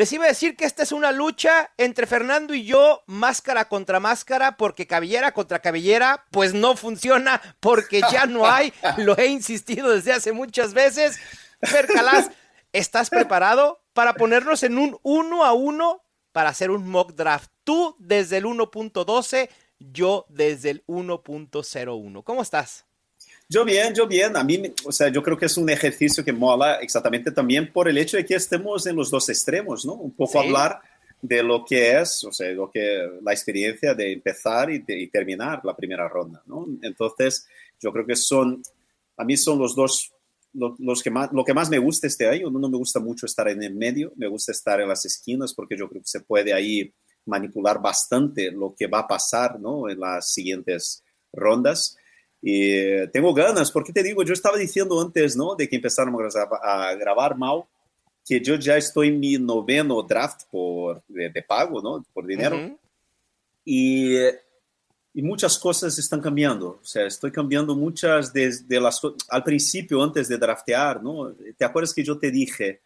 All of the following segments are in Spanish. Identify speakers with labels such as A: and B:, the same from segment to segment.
A: Les iba a decir que esta es una lucha entre Fernando y yo, máscara contra máscara, porque cabellera contra cabellera, pues no funciona, porque ya no hay. Lo he insistido desde hace muchas veces. Fer Calas, ¿estás preparado para ponernos en un uno a uno para hacer un mock draft? Tú desde el 1.12, yo desde el 1.01. ¿Cómo estás?
B: Yo bien, yo bien. A mí, o sea, yo creo que es un ejercicio que mola exactamente también por el hecho de que estemos en los dos extremos, ¿no? Un poco
A: Sí.
B: hablar de lo que es, o sea, lo que la experiencia de empezar y, de- y terminar la primera ronda, ¿no? Entonces, yo creo que son, a mí son los dos, lo, los que más, lo que más me gusta este año. No me gusta mucho estar en el medio, me gusta estar en las esquinas porque yo creo que se puede ahí manipular bastante lo que va a pasar, ¿no? En las siguientes rondas. Y eh, tengo ganas, porque te digo, yo estaba diciendo antes, ¿no? De que empezaron a grabar, mal, que yo ya estoy en mi noveno draft por, de, de pago, ¿no? Por dinero.
A: Ujú.
B: y, y muchas cosas están cambiando. O sea, estoy cambiando muchas desde las co- al principio, antes de draftear, ¿no? ¿Te acuerdas que yo te dije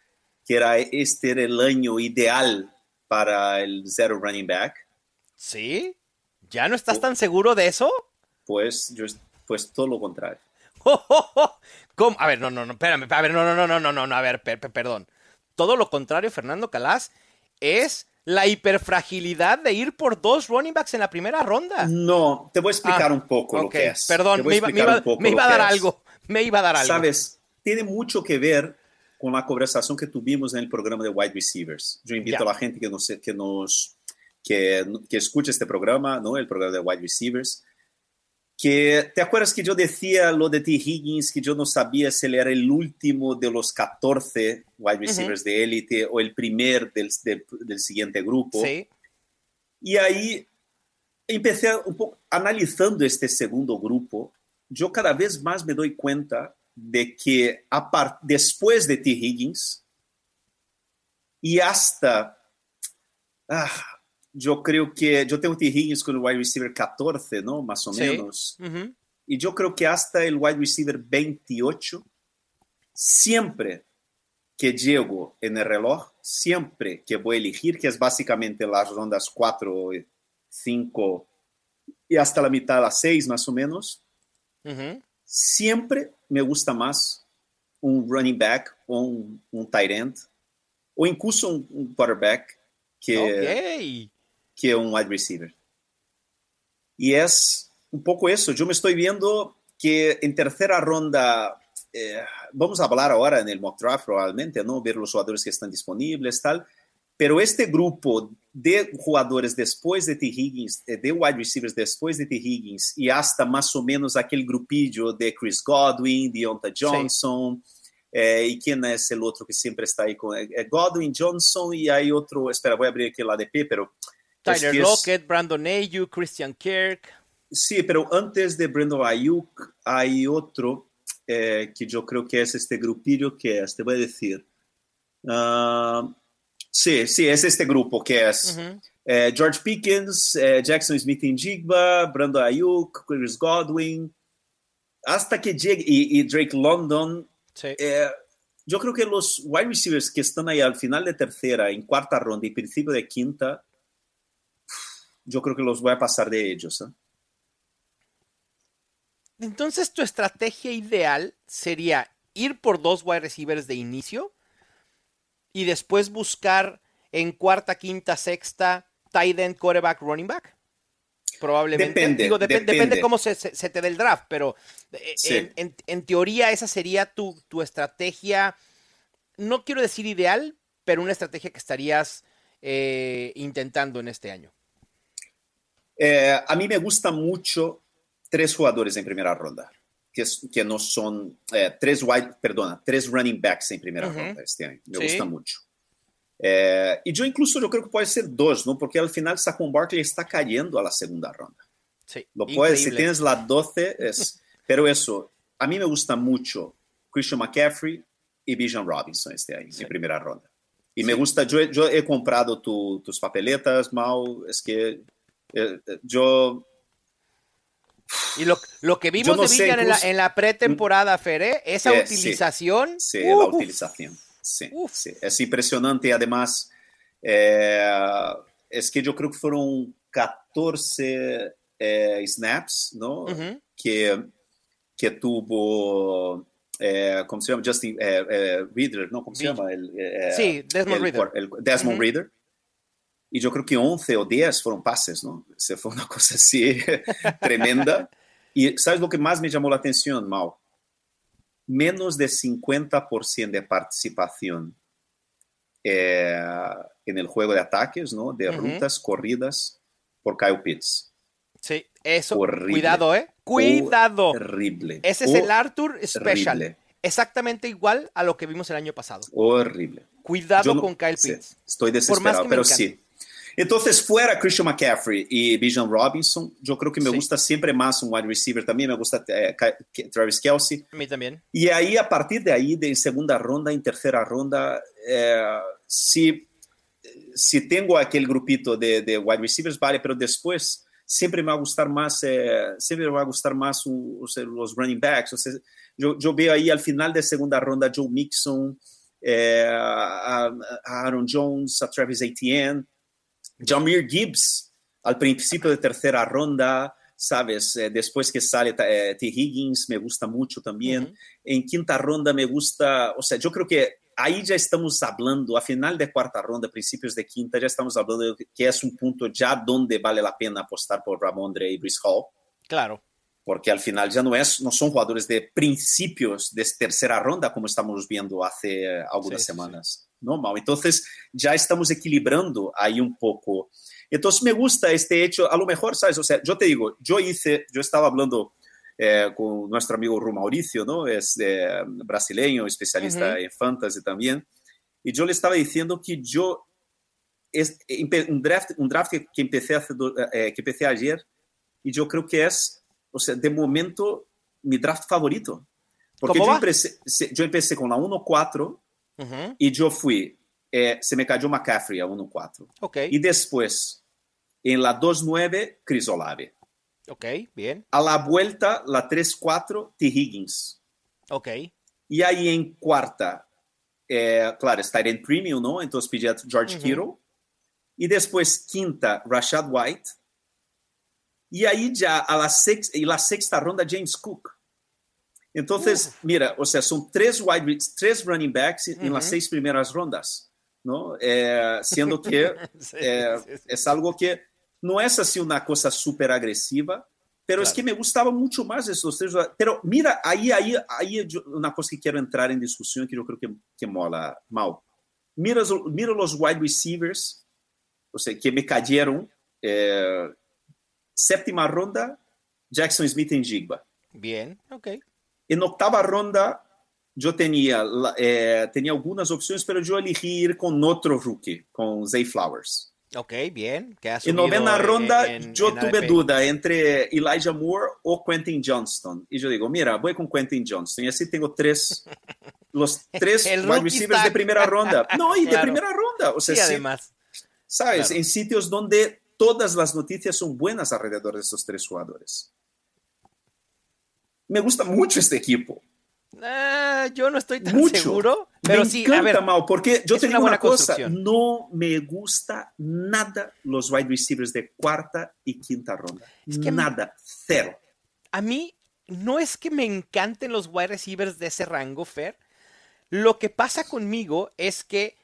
B: que era este era el año ideal para el zero running back?
A: ¿Sí? ¿Ya no estás tan seguro de eso?
B: Pues yo, pues todo lo contrario.
A: ¿Cómo? A ver, no, no, no, espérame, a ver, no, no, no, no, no, no, a ver, per- per- perdón. Todo lo contrario, Fernando Calas, es la hiperfragilidad de ir por dos running backs en la primera ronda.
B: No, te voy a explicar
A: Ah,
B: un poco lo
A: ok,
B: que es.
A: Perdón, me iba, me iba- me
B: lo
A: iba a dar algo, me iba a dar algo.
B: Sabes, tiene mucho que ver con la conversación que tuvimos en el programa de wide receivers. Yo invito
A: Ya.
B: a la gente que nos, que nos que, que escuche este programa, ¿no? El programa de wide receivers. Que te acuerdas que yo decía lo de T. Higgins, que yo no sabía si él era el último de los 14 wide receivers de élite o el primer del, del, del siguiente grupo.
A: Sí,
B: Y ahí empecé un poco analizando este segundo grupo. Yo cada vez más me doy cuenta de que a después de T. Higgins y hasta, ah, yo creo que yo tengo. Higgins con el wide receiver 14, ¿no? Más o
A: Sí.
B: menos.
A: ujú,
B: Y yo creo que hasta el wide receiver 28, siempre que llego en el reloj, siempre que voy a elegir, que es básicamente las rondas 4, 5 y hasta la mitad de las 6 más o menos,
A: ujú.
B: siempre me gusta más un running back o un, un tight end o incluso un, un quarterback que,
A: Ok.
B: Que un wide receiver. Y es un poco eso. Yo me estoy viendo que en tercera ronda, eh, vamos a hablar ahora en el mock draft probablemente, ¿no? Ver los jugadores que están disponibles, tal. Pero este grupo de jugadores después de T. Higgins, eh, de wide receivers después de T. Higgins, y hasta más o menos aquel grupillo de Chris Godwin, Deonta Johnson, eh, y quién es el otro que siempre está ahí con eh, Godwin, Johnson, y hay otro, espera, voy a abrir aquí el ADP, pero es
A: Tyler
B: que es-
A: Lockett, Brandon Ayuk, Christian Kirk.
B: Sí, pero antes de Brandon Ayuk hay otro eh, que yo creo que es este grupillo que es, te voy a decir. Ah, sí, sí, es este grupo que es
A: Ujú.
B: eh, George Pickens, eh, Jackson Smith en Jigba, Brandon Ayuk, Chris Godwin, hasta que llegue, y, y Drake London.
A: Sí.
B: eh, yo creo que los wide receivers que están ahí al final de tercera, en cuarta ronda y principio de quinta, yo creo que los voy a pasar de ellos. ¿eh?
A: Entonces, tu estrategia ideal sería ir por dos wide receivers de inicio y después buscar en cuarta, quinta, sexta, tight end, quarterback, running back. Probablemente.
B: Depende,
A: Digo, depe- depende,
B: depende.
A: cómo se, se- se te dé el draft, pero eh,
B: Sí.
A: en, en- en teoría esa sería tu, tu estrategia, no quiero decir ideal, pero una estrategia que estarías eh, intentando en este año.
B: Eh, a mí me gusta mucho tres jugadores en primera ronda, que, que no son eh, tres wide, perdona, tres running backs en primera
A: Ujú.
B: ronda este año. Me
A: Sí.
B: gusta mucho. Eh, y yo incluso yo creo que puede ser dos, ¿no? Porque al final Saquon Barkley está cayendo a la segunda ronda.
A: Sí,
B: Lo puedes, si tienes la 12, es. Pero eso, a mí me gusta mucho Christian McCaffrey y Bijan Robinson este año, mi primera ronda. Y me gusta, yo, he- yo he comprado tu- tus papeletas, Mau, es que eh, eh, yo
A: Y lo, lo que vimos
B: no
A: de
B: sé,
A: Villan en la, en la pretemporada, Fer, ¿eh? esa
B: Eh, sí.
A: utilización.
B: Sí, la
A: uf,
B: utilización. Sí, sí, es impresionante. Además, eh, es que yo creo que fueron 14 eh, snaps, ¿no?
A: Ujú.
B: que, que tuvo, eh, ¿cómo se llama? Justin eh, eh, Reader, ¿no? ¿Cómo se llama? El,
A: Sí, Desmond
B: el-
A: Reader.
B: el Desmond
A: Ujú.
B: Reader. Y yo creo que 11 o 10 fueron pases, ¿no? Se fue una cosa así tremenda. Y ¿sabes lo que más me llamó la atención, Mau? Menos de 50% de participación eh, en el juego de ataques, ¿no? De
A: Ujú.
B: rutas corridas por Kyle Pitts.
A: Sí, eso.
B: Horrible.
A: Cuidado, ¿eh? Cuidado.
B: Horrible.
A: Ese es el Arthur Special.
B: Horrible.
A: Exactamente igual a lo que vimos el año pasado.
B: Horrible.
A: Cuidado
B: no-
A: con Kyle
B: sí,
A: Pitts.
B: estoy
A: Por más
B: desesperado, pero sí. Entonces, fuera Christian McCaffrey y Bijan Robinson, yo creo que me
A: Sí.
B: gusta siempre más un wide receiver. También me gusta eh, Travis Kelsey.
A: A mí también.
B: Y ahí, a partir de ahí, de segunda ronda, en tercera ronda, eh, si, si tengo aquel grupito de, de wide receivers, vale, pero después siempre me va a gustar más, eh, siempre me va a gustar más un- o sea, los running backs. O sea, yo, yo veo ahí al final de segunda ronda Joe Mixon, a, a Aaron Jones, a Travis Etienne, Jameer Gibbs al principio de tercera ronda, ¿sabes? Eh, después que sale eh, T. Higgins, me gusta mucho también.
A: Ujú.
B: En quinta ronda me gusta, o sea, yo creo que ahí ya estamos hablando, a final de cuarta ronda, principios de quinta, ya estamos hablando de que es un punto ya donde vale la pena apostar por Ramondre y Brice Hall
A: Claro.
B: porque al final ya no, es, no son jugadores de principios de tercera ronda como estamos viendo hace eh, algunas
A: Sí, sí,
B: semanas. ¿no, Mau? Entonces ya estamos equilibrando ahí un poco. Entonces me gusta este hecho, a lo mejor, ¿sabes? O sea, yo te digo, yo hice, yo estaba hablando eh, con nuestro amigo Ru Mauricio, ¿no? Es eh, brasileño, especialista en fantasy también, y yo le estaba diciendo que yo, es, un, draft, un draft que, que empecé hace do- eh, que empecé ayer, y yo creo que es, o sea, de momento, mi draft favorito. Porque
A: ¿Cómo
B: yo empecé, yo empecé con la 1-4
A: Ujú.
B: y yo fui, eh, se me cayó McCaffrey a 1-4.
A: Ok.
B: Y después, en la 2-9, Chris Olave.
A: Ok, bien.
B: A la vuelta, la 3-4, T. Higgins.
A: Ok.
B: Y ahí en cuarta, eh, claro, está en premium, ¿no? Entonces pillé a George
A: Ujú.
B: Kittle. Y después, quinta, Rashad White. Y ahí ya a la sexta, y la sexta ronda, James Cook. Entonces, mira, o sea, son tres, wide, tres running backs en las
A: Ujú.
B: seis primeras rondas, ¿no? Eh, siendo que
A: sí.
B: es algo que no es así una cosa súper agresiva, pero es
A: Claro.
B: que me gustaba mucho más esos tres. Pero mira, ahí, ahí, ahí yo- una cosa que quiero entrar en discusión que yo creo que, que mola, Mau. Mira, mira los wide receivers, o sea, que me cayeron. eh, séptima ronda, Jackson Smith en Jigba.
A: Bien. Ok.
B: En octava ronda, tenía, la- eh, tenía algunas opciones, pero yo elegí ir con otro rookie, con Zay Flowers.
A: Ok, bien. Que ha
B: En
A: subido
B: novena
A: en-
B: ronda,
A: en-
B: yo
A: en
B: tuve
A: ADP.
B: duda entre Elijah Moore o Quentin Johnston. Y yo digo, mira, voy con Quentin Johnston. Y así tengo tres, los tres
A: El
B: wide receivers
A: stack.
B: de primera ronda. No, y de
A: Claro.
B: primera ronda. O sea,
A: Sí,
B: sí,
A: además.
B: ¿sabes?
A: claro.
B: En sitios donde todas las noticias son buenas alrededor de estos tres jugadores. Me gusta mucho este equipo.
A: Ah, yo no estoy tan
B: Mucho.
A: seguro. Pero
B: me
A: sí,
B: encanta,
A: a ver.
B: Mau, porque yo te
A: una
B: digo una cosa, no me gusta nada los wide receivers de cuarta y quinta ronda.
A: Es que
B: nada, cero.
A: a mí no es que me encanten los wide receivers de ese rango, Fer. Lo que pasa conmigo es que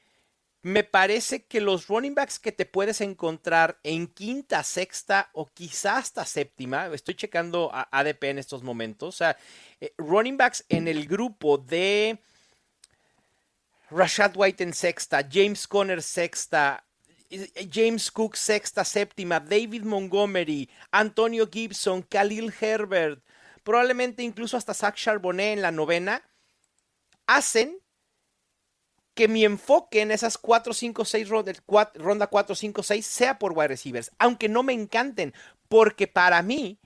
A: me parece que los running backs que te puedes encontrar en quinta, sexta o quizá hasta séptima, estoy checando a ADP en estos momentos, o sea, eh, running backs en el grupo de Rashad White en sexta, James Conner sexta, eh, James Cook sexta, séptima, David Montgomery, Antonio Gibson, Khalil Herbert, probablemente incluso hasta Zach Charbonnet en la novena, hacen que mi enfoque en esas 4, 5, 6 rondas, ronda 4, 5, 6 sea por wide receivers, aunque no me encanten. porque para mí,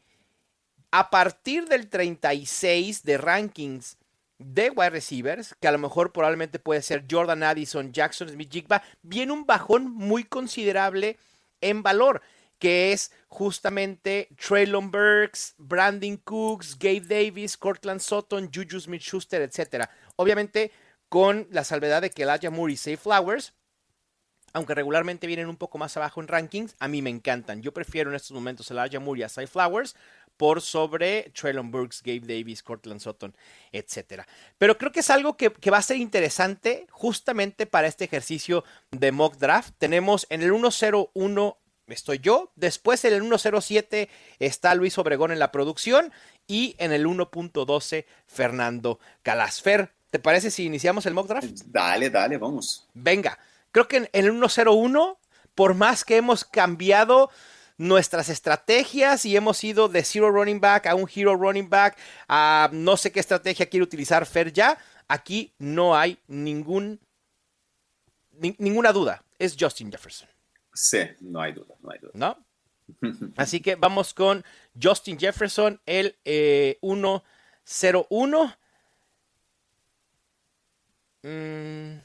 A: a partir del 36 de rankings de wide receivers, que a lo mejor probablemente puede ser Jordan Addison, Jackson Smith Jigba, viene un bajón muy considerable en valor, que es justamente Traylon Burks, Brandon Cooks, Gabe Davis, Cortland Sutton, Juju Smith Schuster, etc. Obviamente, con la salvedad de que Elijah Moore y Safe Flowers, aunque regularmente vienen un poco más abajo en rankings, a mí me encantan. Yo prefiero en estos momentos Elijah Moore y a Safe Flowers por sobre Traylon Burks, Gabe Davis, Cortland Sutton, etc. Pero creo que es algo que, que, va a ser interesante justamente para este ejercicio de mock draft. Tenemos en el 101 estoy yo, después en el 107 está Luis Obregón en la producción y en el 1.12 Fernando Calasfer. ¿Te parece si iniciamos el mock draft?
B: Dale, dale, vamos.
A: Venga, creo que en el 101, por más que hemos cambiado nuestras estrategias y hemos ido de zero running back a un hero running back, a no sé qué estrategia quiere utilizar Fer ya, aquí no hay ningún, ni, ninguna duda. Es Justin Jefferson.
B: Sí, no hay duda, no hay duda.
A: ¿No? Así que vamos con Justin Jefferson, el eh, 101. Mm,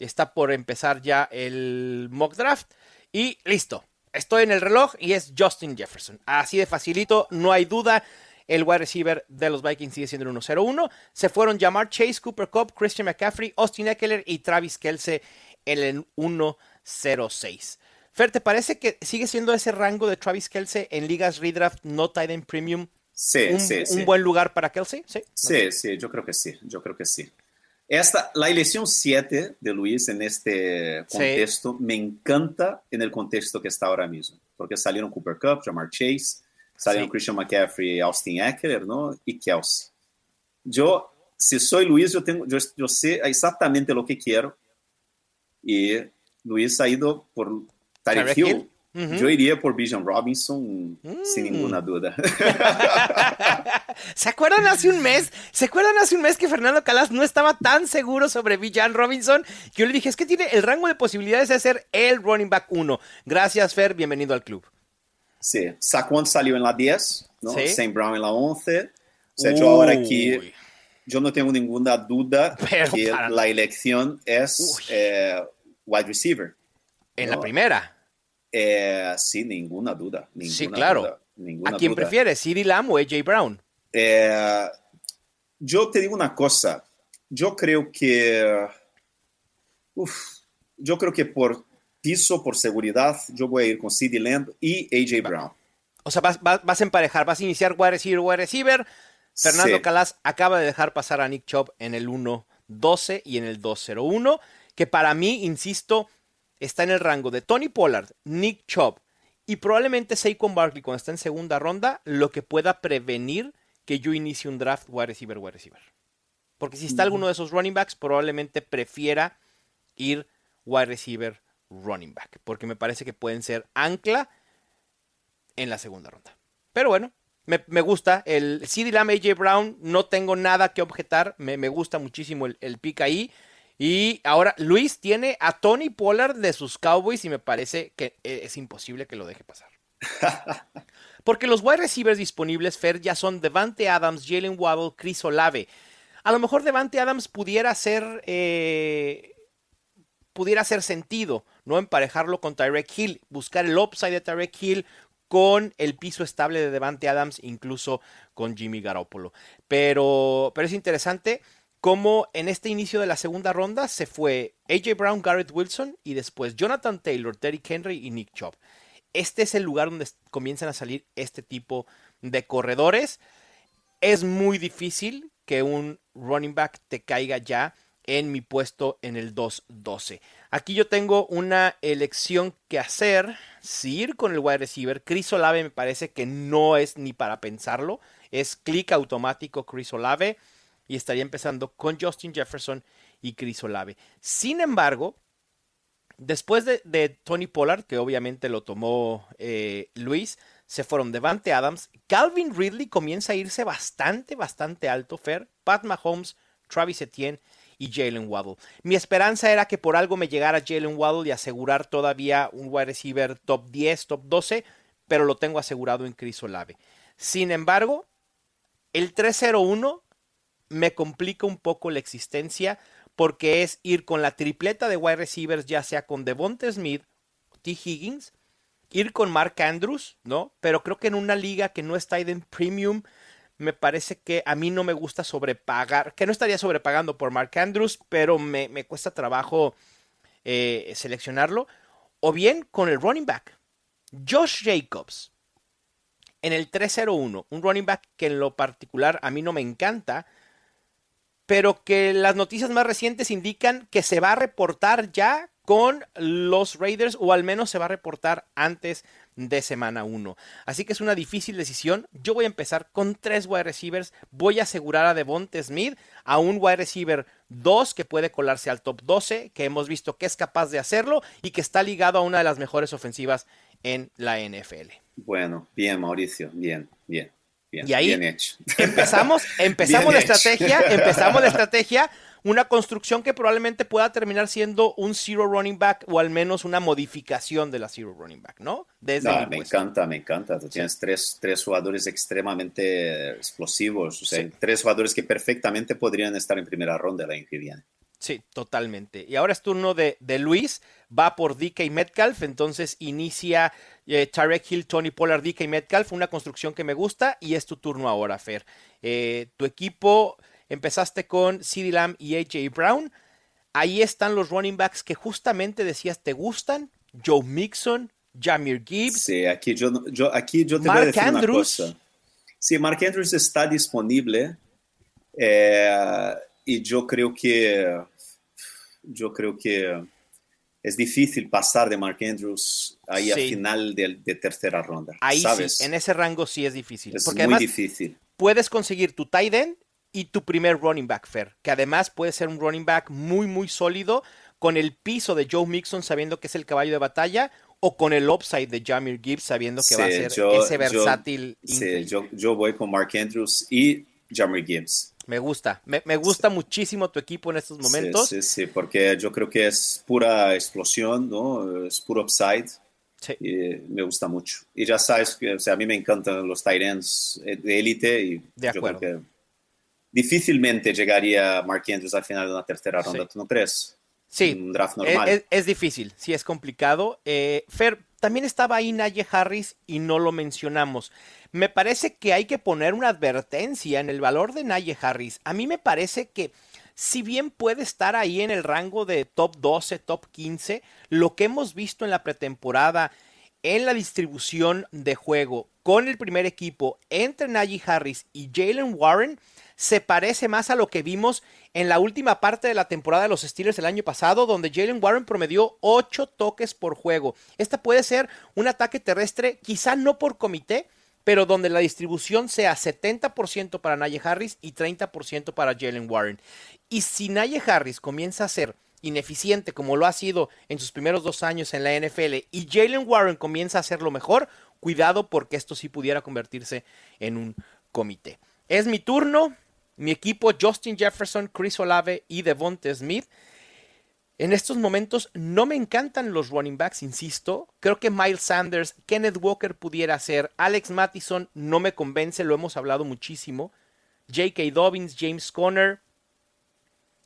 A: está por empezar ya el mock draft. Y listo. Estoy en el reloj y es Justin Jefferson. Así de facilito, no hay duda. El wide receiver de los Vikings sigue siendo el 101. Se fueron Jamar Chase, Cooper Cup, Christian McCaffrey, Austin Eckler y Travis Kelsey en el 106. Fer, ¿te parece que sigue siendo ese rango de Travis Kelsey en ligas redraft no tight end premium?
B: Sí,
A: un,
B: sí, sí.
A: ¿Un buen lugar para Kelsey? Sí,
B: sí, sí, yo creo que sí, yo creo que sí. Esta, la elección 7 de Luis en este contexto sí. me encanta en el contexto que está ahora mismo, porque salieron Cooper Cup, Jamar Chase, salieron sí. Christian McCaffrey, Austin Eckler, ¿no? Y Kelsey. Yo, si soy Luis, yo, tengo, yo, yo sé exactamente lo que quiero y Luis ha ido por Tyreek Hill. Yo iría por Bijan Robinson mm. sin ninguna duda.
A: ¿Se acuerdan hace un mes? ¿Se acuerdan hace un mes que Fernando Calas no estaba tan seguro sobre Bijan Robinson? Yo le dije, es que tiene el rango de posibilidades de ser el running back 1. Gracias, Fer, bienvenido al club.
B: Sí, Saquon salió en la 10, ¿no? ¿Sí? Saint Brown en la 11. O sea, yo ahora aquí, yo no tengo ninguna duda
A: Pero
B: que
A: para...
B: la elección es eh, wide receiver.
A: En
B: ¿no?
A: la primera.
B: Eh, sí, ninguna duda. Ninguna
A: sí, claro.
B: Duda, ninguna
A: ¿A quién
B: duda.
A: prefieres, CeeDee Lamb o AJ Brown?
B: Eh, yo te digo una cosa. Yo creo que. Uf, yo creo que por piso, por seguridad, yo voy a ir con CeeDee Lamb y AJ Brown.
A: O sea, vas, vas, vas, a emparejar, vas a iniciar wide receiver, wide receiver. Fernando
B: Sí.
A: Calas acaba de dejar pasar a Nick Chubb en el 1-12 y en el 2-0-1, que para mí, insisto, está en el rango de Tony Pollard, Nick Chubb y probablemente Saquon Barkley cuando está en segunda ronda, lo que pueda prevenir que yo inicie un draft wide receiver, wide receiver. Porque si está alguno de esos running backs, probablemente prefiera ir wide receiver, running back, porque me parece que pueden ser ancla en la segunda ronda. Pero bueno, me, me gusta. El CD Lamb, AJ Brown, no tengo nada que objetar. Me, me gusta muchísimo el, el pick ahí. Y ahora Luis tiene a Tony Pollard de sus Cowboys y me parece que es imposible que lo deje pasar. Porque los wide receivers disponibles, Fer, ya son Devante Adams, Jalen Waddle, Chris Olave. A lo mejor Devante Adams pudiera ser... Eh, pudiera hacer sentido, ¿no? Emparejarlo con Tyreek Hill, buscar el upside de Tyreek Hill con el piso estable de Devante Adams, incluso con Jimmy Garoppolo. Pero, pero es interesante cómo en este inicio de la segunda ronda se fue AJ Brown, Garrett Wilson y después Jonathan Taylor, Terry Henry y Nick Chubb. Este es el lugar donde comienzan a salir este tipo de corredores. Es muy difícil que un running back te caiga ya en mi puesto en el 2-12. Aquí yo tengo una elección que hacer. Si ir con el wide receiver, Chris Olave me parece que no es ni para pensarlo. Es clic automático Chris Olave. Y estaría empezando con Justin Jefferson y Chris Olave. Sin embargo, después de, Tony Pollard, que obviamente lo tomó eh, Luis, se fueron Devante Adams. Calvin Ridley comienza a irse bastante, bastante alto, Fer. Pat Mahomes, Travis Etienne y Jalen Waddle. Mi esperanza era que por algo me llegara Jalen Waddle y asegurar todavía un wide receiver top 10, top 12, pero lo tengo asegurado en Chris Olave. Sin embargo, el 301 me complica un poco la existencia porque es ir con la tripleta de wide receivers, ya sea con Devonta Smith, T. Higgins, ir con Mark Andrews, ¿no? Pero creo que en una liga que no está en premium, me parece que a mí no me gusta sobrepagar, que no estaría sobrepagando por Mark Andrews, pero me, cuesta trabajo eh, seleccionarlo. O bien con el running back, Josh Jacobs, en el 301, un running back que en lo particular a mí no me encanta, pero que las noticias más recientes indican que se va a reportar ya con los Raiders o al menos se va a reportar antes de semana 1. Así que es una difícil decisión. Yo voy a empezar con tres wide receivers. Voy a asegurar a Devonte Smith, a un wide receiver 2 que puede colarse al top 12, que hemos visto que es capaz de hacerlo y que está ligado a una de las mejores ofensivas en la NFL.
B: Bueno, bien Mauricio, bien, bien
A: y ahí empezamos, empezamos la estrategia, empezamos la estrategia, una construcción que probablemente pueda terminar siendo un zero running back o al menos una modificación de la zero running back, ¿no?
B: Desde me encanta, me encanta. tienes tres, tres, jugadores extremadamente explosivos, o sea, tres jugadores que perfectamente podrían estar en primera ronda el año que viene.
A: Sí, totalmente. Y ahora es turno de, de Luis, va por DK Metcalf, entonces inicia eh, Tarek Hill, Tony Pollard, DK Metcalf, una construcción que me gusta y es tu turno ahora, Fer. Eh, tu equipo, empezaste con CeeDee Lamb y AJ Brown, ahí están los running backs que justamente decías te gustan, Joe Mixon, Jamir Gibbs.
B: Sí, aquí yo, yo, aquí yo te voy a decir Andrews. una cosa. Sí, Mark Andrews está disponible. Eh, y yo creo que yo creo que es difícil pasar de Mark Andrews ahí a final de, tercera ronda.
A: Ahí
B: ¿sabes?
A: sí, en ese rango sí es difícil.
B: Es muy difícil.
A: Puedes conseguir tu tight end y tu primer running back, Fair, que además puede ser un running back muy, muy sólido, con el piso de Joe Mixon sabiendo que es el caballo de batalla, o con el upside de Jamir Gibbs sabiendo que va a ser ese versátil.
B: sí, yo, yo voy con Mark Andrews y Jamir Gibbs.
A: Me gusta, me, gusta muchísimo tu equipo en estos momentos.
B: Sí, sí, porque yo creo que es pura explosión, ¿no? Es puro upside. Sí. Y me gusta mucho. Y ya sabes que o sea, a mí me encantan los tight ends de élite y
A: de yo creo que
B: difícilmente llegaría Mark Andrews al final de una tercera ronda, ¿tú no crees?
A: Sí, un draft normal. Es, difícil, sí, es complicado. Eh, Fer, también estaba ahí Naye Harris y no lo mencionamos. Me parece que hay que poner una advertencia en el valor de Naye Harris. A mí me parece que si bien puede estar ahí en el rango de top 12, top 15, lo que hemos visto en la pretemporada, en la distribución de juego con el primer equipo entre Najee Harris y Jalen Warren, se parece más a lo que vimos en la última parte de la temporada de los Steelers el año pasado, donde Jalen Warren promedió 8 toques por juego. Esta puede ser un ataque terrestre, quizá no por comité, pero donde la distribución sea 70% para Naye Harris y 30% para Jalen Warren. Y si Naye Harris comienza a ser ineficiente como lo ha sido en sus primeros dos años en la NFL y Jalen Warren comienza a hacerlo mejor, cuidado porque esto sí pudiera convertirse en un comité. Es mi turno, mi equipo Justin Jefferson, Chris Olave y Devonte Smith. En estos momentos no me encantan los running backs, insisto. Creo que Miles Sanders, Kenneth Walker pudiera ser. Alex Mattison no me convence, lo hemos hablado muchísimo. J.K. Dobbins, James Conner.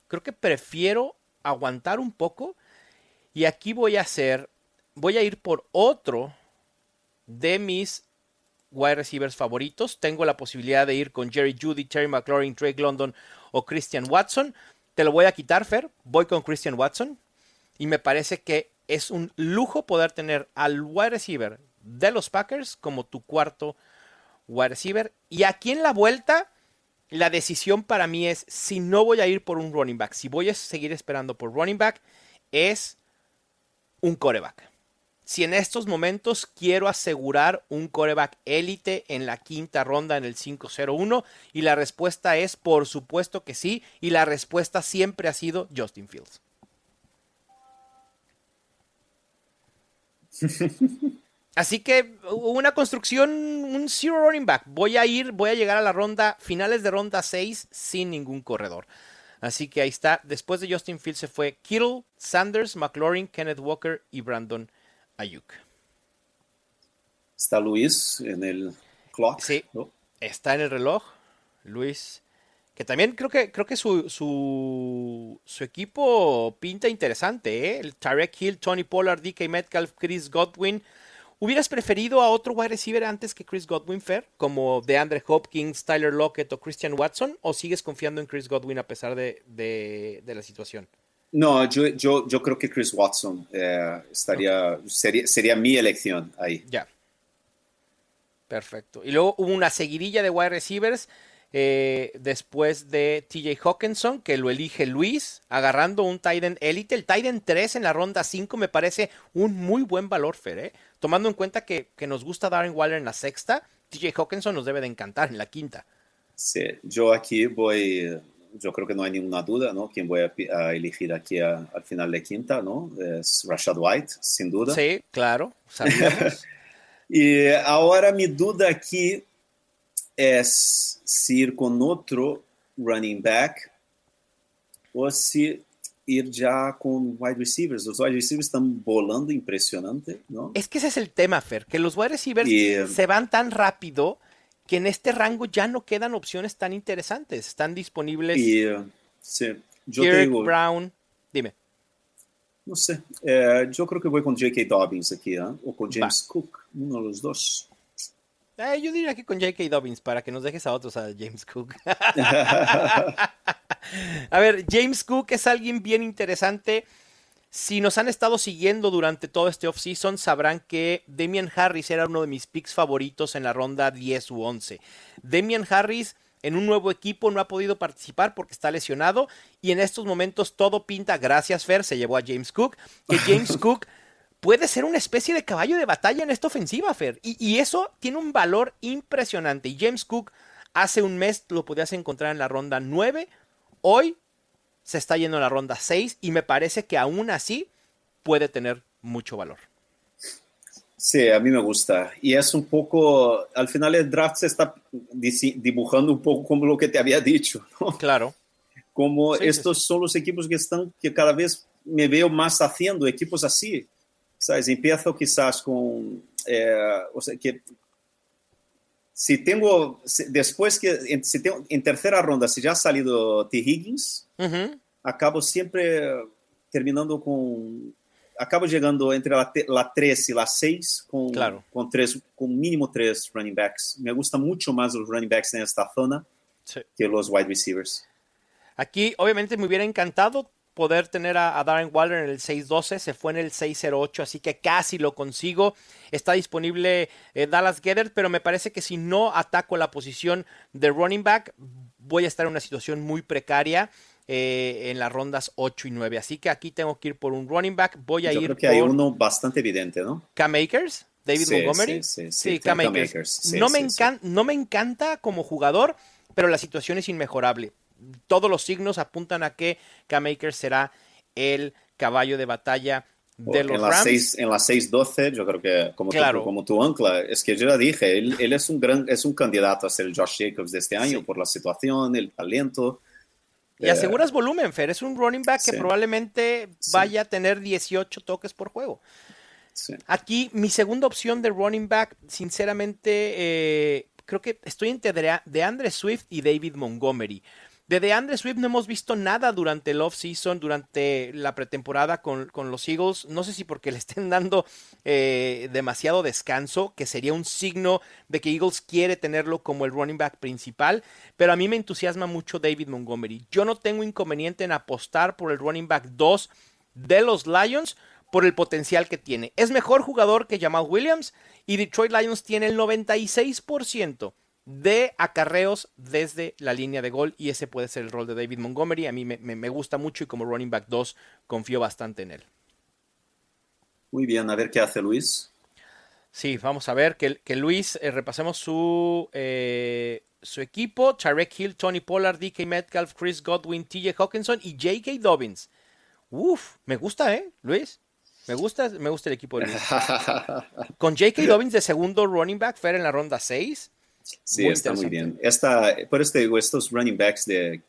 A: Creo que prefiero aguantar un poco. Y aquí voy a hacer, voy a ir por otro de mis wide receivers favoritos. Tengo la posibilidad de ir con Jerry Judy, Terry McLaurin, Drake London o Christian Watson. Te lo voy a quitar, Fer. Voy con Christian Watson. Y me parece que es un lujo poder tener al wide receiver de los Packers como tu cuarto wide receiver. Y aquí en la vuelta, la decisión para mí es si no voy a ir por un running back, si voy a seguir esperando por running back, es un coreback si en estos momentos quiero asegurar un coreback élite en la quinta ronda en el 5-0-1 y la respuesta es por supuesto que sí y la respuesta siempre ha sido Justin Fields. Así que una construcción, un zero running back. Voy a ir, voy a llegar a la ronda, finales de ronda 6 sin ningún corredor. Así que ahí está. Después de Justin Fields se fue Kittle, Sanders, McLaurin, Kenneth Walker y Brandon Ayuk.
B: Está Luis en el clock.
A: Sí, está en el reloj. Luis, que también creo que creo que su, su, su equipo pinta interesante, ¿eh? El Tarek Hill, Tony Pollard, DK Metcalf, Chris Godwin. ¿Hubieras preferido a otro wide receiver antes que Chris Godwin, Fair? Como DeAndre Hopkins, Tyler Lockett o Christian Watson? ¿O sigues confiando en Chris Godwin a pesar de, de, de la situación?
B: No, yo, yo, yo, creo que Chris Watson eh, estaría, sería, sería mi elección ahí.
A: Ya. Perfecto. Y luego hubo una seguidilla de wide receivers. Eh, después de TJ Hawkinson, que lo elige Luis, agarrando un Titan Elite. El Titan 3 en la ronda 5 me parece un muy buen valor, Fer, ¿eh? tomando en cuenta que, que, nos gusta Darren Waller en la sexta, TJ Hawkinson nos debe de encantar en la quinta.
B: Sí, yo aquí voy, yo creo que no hay ninguna duda, ¿no? Quién voy a, a elegir aquí a, al final de quinta, ¿no? Es Rashad White, sin duda.
A: Sí, claro,
B: y ahora mi duda aquí es si ir con otro running back o si ir ya con wide receivers. Los wide receivers están volando impresionante, ¿no?
A: Es que ese es el tema, Fer, que los wide receivers y, se van tan rápido que en este rango ya no quedan opciones tan interesantes. Están disponibles.
B: Y, uh, sí,
A: yo Derek digo, Brown, dime.
B: No sé, eh, yo creo que voy con J.K. Dobbins aquí, ¿eh? o con James Va. Cook, uno de los dos.
A: Eh, yo diría que con J.K. Dobbins, para que nos dejes a otros, a James Cook. a ver, James Cook es alguien bien interesante. Si nos han estado siguiendo durante todo este offseason, sabrán que Damian Harris era uno de mis picks favoritos en la ronda 10 u 11. Damian Harris en un nuevo equipo no ha podido participar porque está lesionado y en estos momentos todo pinta, gracias Fer, se llevó a James Cook, que James Cook puede ser una especie de caballo de batalla en esta ofensiva, Fer. Y, y, eso tiene un valor impresionante. Y James Cook hace un mes lo podías encontrar en la ronda 9. Hoy se está yendo a la ronda 6 y me parece que aún así puede tener mucho valor.
B: Sí, a mí me gusta. Y es un poco, al final el draft se está dibujando un poco como lo que te había dicho. ¿no?
A: Claro.
B: Como sí, estos sí. son los equipos que están, que cada vez me veo más haciendo, equipos así. ¿Sabes? Empiezo quizás con, eh, o sea, que si tengo, después que, si tengo, en tercera ronda, si ya ha salido T. Higgins, acabo siempre terminando con, acabo llegando entre la, la 3 y la 6 con,
A: claro.
B: con, tres, con mínimo tres running backs. Me gusta mucho más los running backs en esta zona
A: sí.
B: que los wide receivers.
A: Aquí, obviamente, me hubiera encantado poder tener a, a Darren Waller en el 6-12, se fue en el 6-08, así que casi lo consigo. Está disponible eh, Dallas Gedder, pero me parece que si no ataco la posición de running back, voy a estar en una situación muy precaria. Eh, en las rondas 8 y 9. Así que aquí tengo que ir por un running back. Voy a
B: Yo
A: ir
B: creo que
A: por
B: hay uno bastante evidente, ¿no?
A: Cam Akers, David
B: Sí,
A: Montgomery.
B: sí, sí,
A: Sí,
B: sí,
A: Cam
B: Cam
A: Akers. No, me no me encanta como jugador, pero la situación es inmejorable. Todos los signos apuntan a que Cam Akers será el caballo de batalla de los
B: en las
A: Rams.
B: 6 en las 6-12, yo creo que como,
A: Claro.
B: tu, como tu ancla, es que yo ya dije, él, él es, un gran, es un candidato a ser el Josh Jacobs de este año
A: Sí.
B: por la situación, el talento.
A: Y
B: Eh,
A: aseguras volumen, Fer. Es un running back que probablemente
B: Sí.
A: vaya a tener 18 toques por juego. Aquí, mi segunda opción de running back, sinceramente, eh, creo que estoy entre Dea- DeAndre Swift y David Montgomery. De DeAndre Swift no hemos visto nada durante el off-season, durante la pretemporada con, con los Eagles. No sé si porque le estén dando eh, demasiado descanso, que sería un signo de que Eagles quiere tenerlo como el running back principal. Pero a mí me entusiasma mucho David Montgomery. Yo no tengo inconveniente en apostar por el running back 2 de los Lions por el potencial que tiene. Es mejor jugador que Jamal Williams y Detroit Lions tiene el 96% de acarreos desde la línea de gol y ese puede ser el rol de David Montgomery. A mí me, me- me gusta mucho y como running back 2 confío bastante en él.
B: Muy bien, a ver qué hace Luis.
A: Sí, vamos a ver que, que Luis, eh, repasemos su, eh, su equipo. Tarek Hill, Tony Pollard, DK Metcalf, Chris Godwin, TJ Hawkinson y J.K. Dobbins. Uf, me gusta, ¿eh, Luis? Me gusta, me gusta el equipo de Luis. Con J.K. Dobbins de segundo running back, Fer en la ronda 6.
B: Sí,
A: Muy
B: está muy bien. Esta, por esto digo, estos running backs de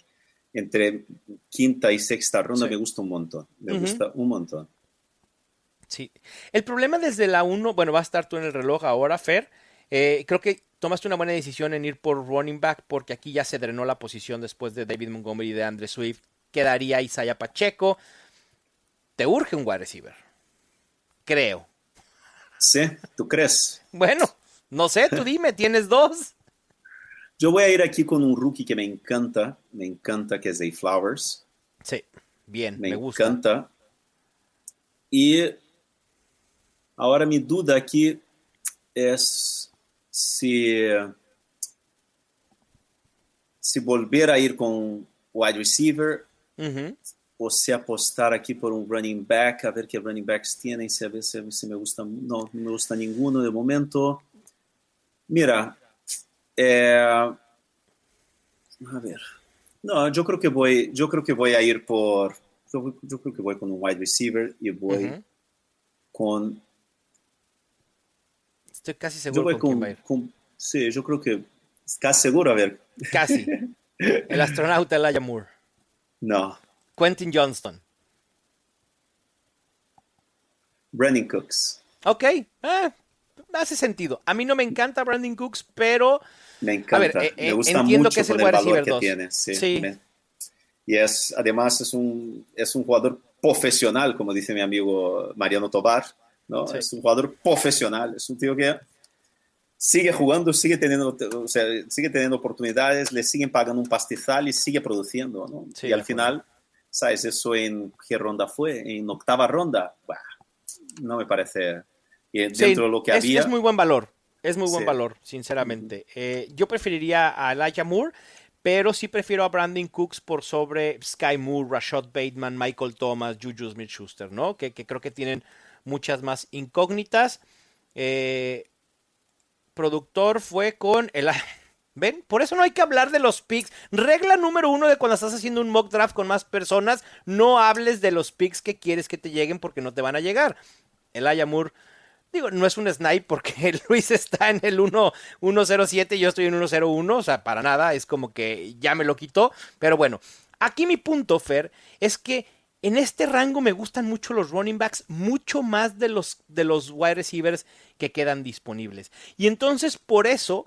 B: entre quinta y sexta ronda
A: Sí.
B: me gusta un montón. Me gusta un montón.
A: Sí. El problema desde la 1, bueno, va a estar tú en el reloj ahora, Fer. Eh, creo que tomaste una buena decisión en ir por running back porque aquí ya se drenó la posición después de David Montgomery y de Andre Swift. Quedaría Isaiah Pacheco. Te urge un wide receiver. Creo.
B: Sí, ¿tú crees?
A: Bueno, no sé, tú dime, tienes dos.
B: Yo voy a ir aquí con un rookie que me encanta, me encanta, que es Zay Flowers.
A: Sí, bien, me,
B: Me,
A: gusta.
B: encanta. Y ahora mi duda aquí es si, si volver a ir con wide receiver o si apostar aquí por un running back, a ver qué running backs tienen, si a ver si, si me gusta, no, no me gusta ninguno de momento. Mira, eh, a ver, no, yo creo que voy, yo creo que voy a ir por, yo, yo creo que voy con un wide receiver y voy con,
A: Estoy casi
B: yo
A: seguro
B: voy
A: con
B: con, sí, yo creo que, casi seguro, a ver,
A: Casi. El astronauta Elijah Moore.
B: no,
A: Quentin Johnston.
B: Brandon Cooks,
A: Ok, ah, hace sentido. A mí no me encanta Brandon Cooks, pero
B: me encanta,
A: ver, eh, eh,
B: me gusta
A: entiendo
B: mucho
A: que es el
B: con el valor que tiene, sí,
A: Sí.
B: me- y es, además es un, es un jugador profesional, como dice mi amigo Mariano Tobar, ¿no?
A: Sí.
B: Es un jugador profesional, es un tío que sigue jugando, sigue teniendo, o sea, sigue teniendo oportunidades, le siguen pagando un pastizal y sigue produciendo, ¿no?
A: Sí,
B: y al final, ¿sabes? Eso en qué ronda fue, en octava ronda, Buah, no me parece,
A: Sí,
B: dentro de lo que
A: es,
B: había,
A: es muy buen valor. Es muy buen
B: Sí.
A: valor, sinceramente. Eh, yo preferiría a Elijah Moore, pero sí prefiero a Brandon Cooks por sobre Sky Moore, Rashad Bateman, Michael Thomas, Juju Smith Schuster, ¿no? Que, que creo que tienen muchas más incógnitas. Eh, productor fue con el. ¿Ven? Por eso no hay que hablar de los picks. Regla número uno de cuando estás haciendo un mock draft con más personas, no hables de los picks que quieres que te lleguen porque no te van a llegar. El Moore, digo, no es un snipe porque Luis está en el 1 107 y yo estoy en 101, o sea, para nada, es como que ya me lo quitó. Pero bueno, aquí mi punto, Fer, es que en este rango me gustan mucho los running backs, mucho más de los, de los wide receivers que quedan disponibles. Y entonces, por eso,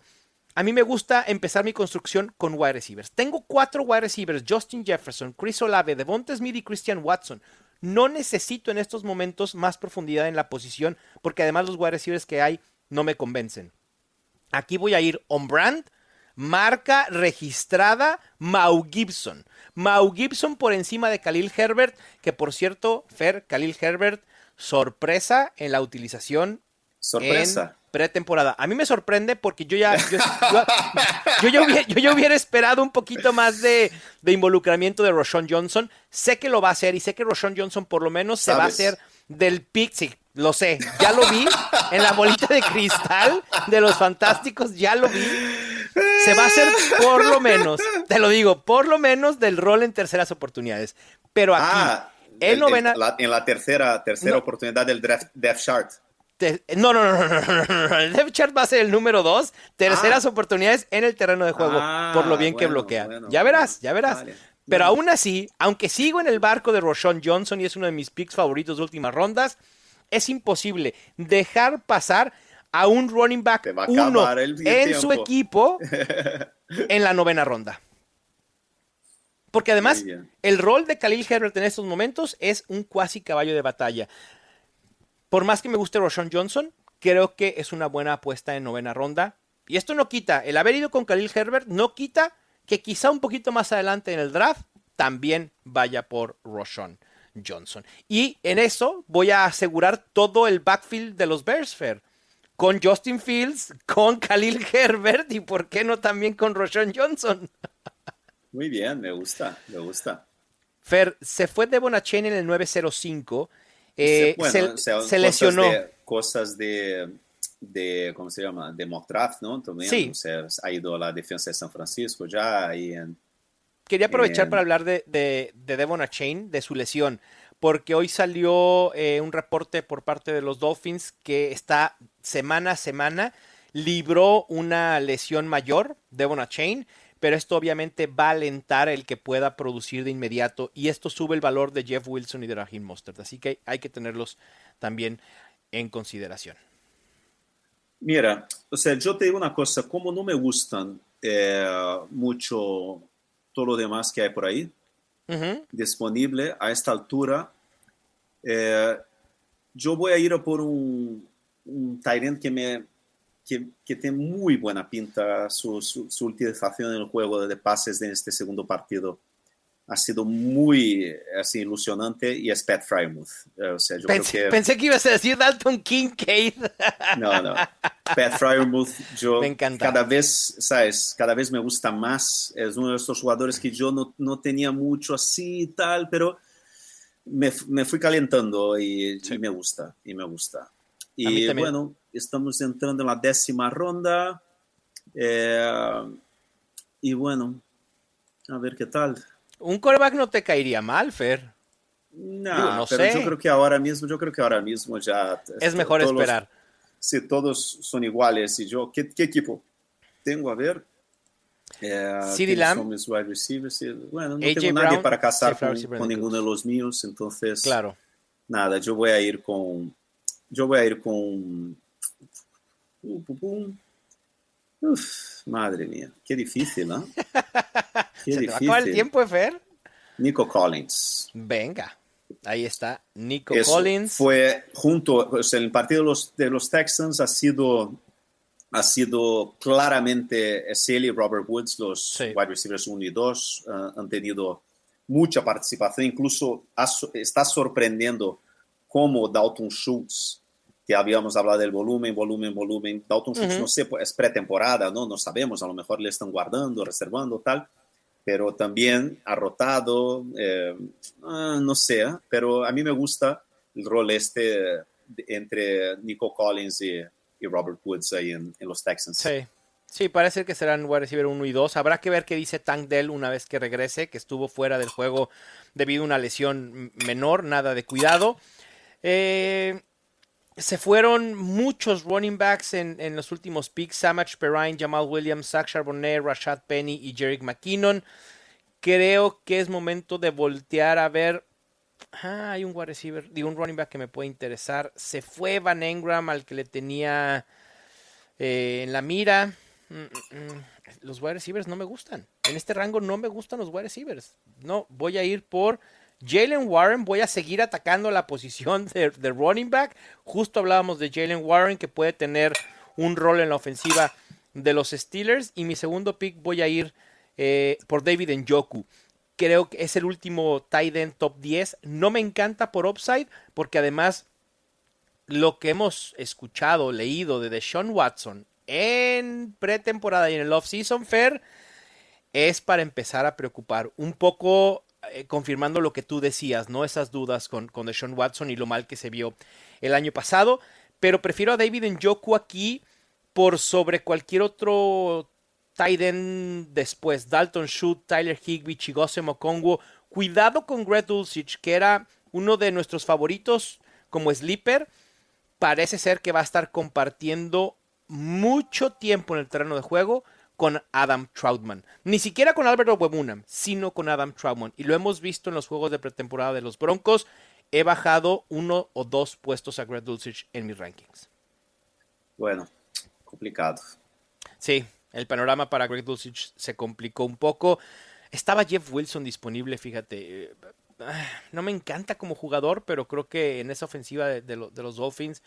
A: a mí me gusta empezar mi construcción con wide receivers. Tengo cuatro wide receivers, Justin Jefferson, Chris Olave, Devonta Smith y Christian Watson. No necesito en estos momentos más profundidad en la posición, porque además los wide receivers que hay no me convencen. Aquí voy a ir on brand, marca registrada, Mau Gibson. Mau Gibson por encima de Khalil Herbert, que por cierto, Fer, Khalil Herbert, sorpresa en la utilización
B: sorpresa.
A: en pretemporada. A mí me sorprende porque yo ya, yo, yo- yo ya, hubiera, yo ya hubiera esperado un poquito más de, de involucramiento de Roshan Johnson. Sé que lo va a hacer y sé que Roshan Johnson por lo menos se va a hacer del. Sí, lo sé. Ya lo vi en la bolita de cristal de los fantásticos. Ya lo vi. Se va a hacer por lo menos, te lo digo, por lo menos del rol en terceras oportunidades. Pero aquí,
B: Ah,
A: en novena.
B: la- en la tercera, tercera
A: No.
B: oportunidad del draft, chart.
A: No, no, no, no, no, no, no, no. El depth chart va a ser el número dos. Terceras
B: Ah.
A: oportunidades en el terreno de juego.
B: Ah,
A: por lo bien que
B: bueno,
A: bloquea.
B: bueno,
A: ya verás, ya verás.
B: Vale.
A: Pero
B: Bueno.
A: aún así, aunque sigo en el barco de Roshan Johnson y es uno de mis picks favoritos de últimas rondas, es imposible dejar pasar a un running back
B: a
A: uno en su equipo en la novena ronda. Porque además, el rol de Khalil Herbert en estos momentos es un cuasi caballo de batalla. Por más que me guste Roshan Johnson, creo que es una buena apuesta en novena ronda. Y esto no quita, el haber ido con Khalil Herbert no quita que quizá un poquito más adelante en el draft también vaya por Roshan Johnson. Y en eso voy a asegurar todo el backfield de los Bears, Fair. Con Justin Fields, con Khalil Herbert y por qué no también con Roshan Johnson.
B: Muy bien, me gusta, me gusta.
A: Fer, se fue Devon Chain en el 905. Eh,
B: Bueno,
A: se,
B: o sea,
A: se lesionó.
B: de- cosas de, de, ¿cómo se llama? De mock draft, ¿no? También,
A: Sí.
B: o sea, ha ido a la defensa de San Francisco ya, ahí en...
A: Quería aprovechar
B: Eh,
A: para hablar de, de, de Devon Chain, de su lesión, porque hoy salió eh, un reporte por parte de los Dolphins que está semana a semana, libró una lesión mayor, Devon Chain, pero esto obviamente va a alentar el que pueda producir de inmediato y esto sube el valor de Jeff Wilson y de Raheem Mostert. Así que hay que tenerlos también en consideración.
B: Mira, o sea, yo te digo una cosa, como no me gustan eh, mucho todo lo demás que hay por ahí
A: Ujú.
B: disponible a esta altura, eh, yo voy a ir a por un, un Tyrant que me que, que tiene muy buena pinta su, su, su utilización en el juego de pases de este segundo partido. Ha sido muy así, ilusionante y es Pat Frymouth. Eh, o sea, yo
A: Pensé,
B: creo que...
A: pensé que ibas a decir Dalton Kincaid.
B: No, no. Pat Fryermuth, yo
A: Me encanta.
B: cada vez, ¿sabes? Cada vez me gusta más. Es uno de estos jugadores que yo no, no tenía mucho así y tal, pero me, me fui calentando y, y me gusta, y me gusta. Y bueno, estamos entrando en la décima ronda. eh, y bueno, a ver qué tal.
A: Un coreback no te caería mal, Fer.
B: Nah,
A: Digo, no
B: pero
A: sé.
B: yo creo que ahora mismo, yo creo que ahora mismo ya
A: Es mejor
B: todos los-
A: esperar.
B: si todos son iguales y yo, ¿qué, qué equipo tengo? A ver. Eh, ¿quiénes
A: Lamb.
B: mis wide receivers? Bueno, no
A: AJ
B: tengo nadie
A: Brown,
B: para casar con, con ninguno de los míos, entonces
A: Claro.
B: nada, yo voy a ir con, yo voy a ir con, Uh, pum, pum. Uf, madre mía, qué difícil, ¿no? Qué
A: ¿Se te va a el
B: difícil.
A: tiempo, Fer?
B: Nico Collins.
A: Venga. Ahí está. Nico Collins.
B: Fue junto, sea, el partido de los, de los Texans ha sido, ha sido claramente es él y Robert Woods, los
A: Sí.
B: wide receivers 1 y 2, eh, han tenido mucha participación, incluso ha está sorprendiendo cómo Dalton Schultz, que habíamos hablado del volumen, volumen, volumen, Dalton Schultz,
A: Ujú.
B: no sé, pues, es pretemporada, ¿no? No sabemos, a lo mejor le están guardando, reservando, tal pero también ha rotado, eh, ah, no sé, ¿eh? pero a mí me gusta el rol este entre Nico Collins y, y Robert Woods ahí en, en los Texans.
A: Sí. Sí, parece que serán wide receiver 1 y 2. Habrá que ver qué dice Tank Dell una vez que regrese, que estuvo fuera del juego debido a una lesión menor, nada de cuidado. Eh, se fueron muchos running backs en, en los últimos picks. Samach Perrine, Jamal Williams, Zach Charbonnet, Rashad Penny y Jerick McKinnon. Creo que es momento de voltear a ver. Ah, hay un wide receiver, digo, un running back que me puede interesar. Se fue Van Engram al que le tenía eh, en la mira. Mm, mm, mm. Los wide receivers no me gustan. En este rango no me gustan los wide receivers. No, voy a ir por Jalen Warren. Voy a seguir atacando la posición de, running back. Justo hablábamos de Jalen Warren que puede tener un rol en la ofensiva de los Steelers. Y mi segundo pick voy a ir eh, por David Njoku. Creo que es el último tight end top 10. No me encanta por upside porque además lo que hemos escuchado, leído de Deshaun Watson en pretemporada y en el off-season fair es para empezar a preocupar un poco eh, confirmando lo que tú decías, ¿no? Esas dudas con, con Deshaun Watson y lo mal que se vio el año pasado. Pero prefiero a David Njoku aquí por sobre cualquier otro tight end después. Dalton Schultz, Tyler Higby, Chigose Mokongo. Cuidado con Greg Dulcich, que era uno de nuestros favoritos como sleeper. Parece ser que va a estar compartiendo mucho tiempo en el terreno de juego con Adam Troutman. Ni siquiera con Albert Webunam, sino con Adam Troutman. Y lo hemos visto en los juegos de pretemporada de los Broncos. He bajado uno o dos puestos a Greg Dulcich en mis rankings.
B: Bueno, complicado.
A: Sí, el panorama para Greg Dulcich se complicó un poco. Estaba Jeff Wilson disponible, fíjate. Eh, No me encanta como jugador, pero creo que en esa ofensiva de, de los Dolphins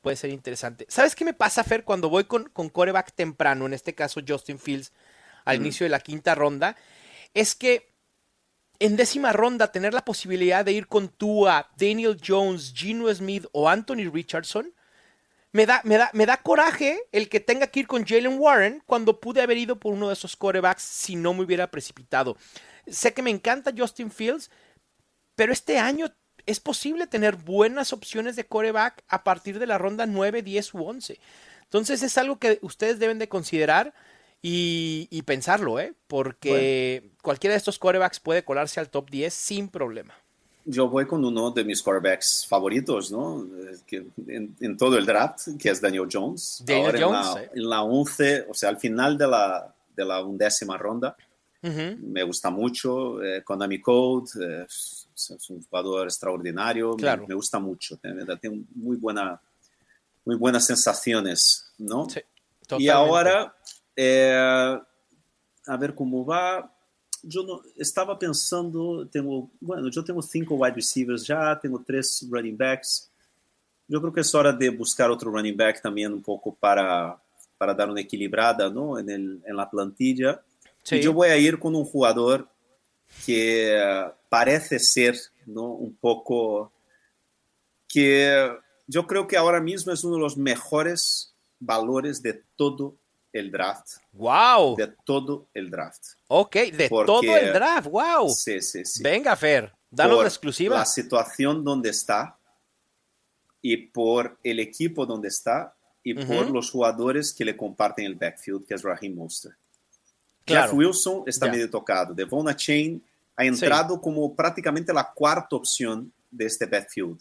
A: puede ser interesante. ¿Sabes qué me pasa, Fer, cuando voy con, con coreback temprano, en este caso Justin Fields, al inicio de la quinta ronda? Es que en décima ronda tener la posibilidad de ir con Tua, Daniel Jones, Gino Smith o Anthony Richardson, me da, me da, me da coraje el que tenga que ir con Jalen Warren cuando pude haber ido por uno de esos corebacks si no me hubiera precipitado. Sé que me encanta Justin Fields, pero este año es posible tener buenas opciones de coreback a partir de la ronda 9, 10 u 11. Entonces es algo que ustedes deben de considerar y, y pensarlo, ¿eh? porque cualquiera de estos corebacks puede colarse al top 10 sin problema.
B: Yo voy con uno de mis quarterbacks favoritos, ¿no? Eh, que en, en todo el draft, que es Daniel Jones.
A: Daniel
B: Ahora en
A: Jones,
B: la, en la 11, o sea, al final de la, de la undécima ronda. Me gusta mucho. Eh, Konami Code eh, es, un jugador extraordinario. Me-
A: Claro.
B: Me, gusta mucho. Tiene, tiene muy, buena, muy buenas sensaciones, ¿no?
A: Sí,
B: Y ahora, eh, a ver cómo va. Yo no, estaba pensando, tengo, bueno, yo tengo cinco wide receivers ya, tengo tres running backs. Yo creo que es hora de buscar otro running back también un poco para, para dar una equilibrada ¿no? en, el, en la plantilla.
A: Sí.
B: Y yo voy a ir con un jugador que eh, parece ser ¿no? un poco que yo creo que ahora mismo es uno de los mejores valores de todo el draft.
A: ¡Wow!
B: De todo el draft.
A: Ok, de
B: Porque-
A: todo el draft, wow.
B: Sí, sí, sí.
A: Venga, Fer, danos la exclusiva.
B: La situación donde está y por el equipo donde está y por los jugadores que le comparten el backfield, que es Raheem Mostert.
A: Claro.
B: Jeff Wilson está medio tocado. Devon Chain ha entrado como prácticamente la cuarta opción de este backfield.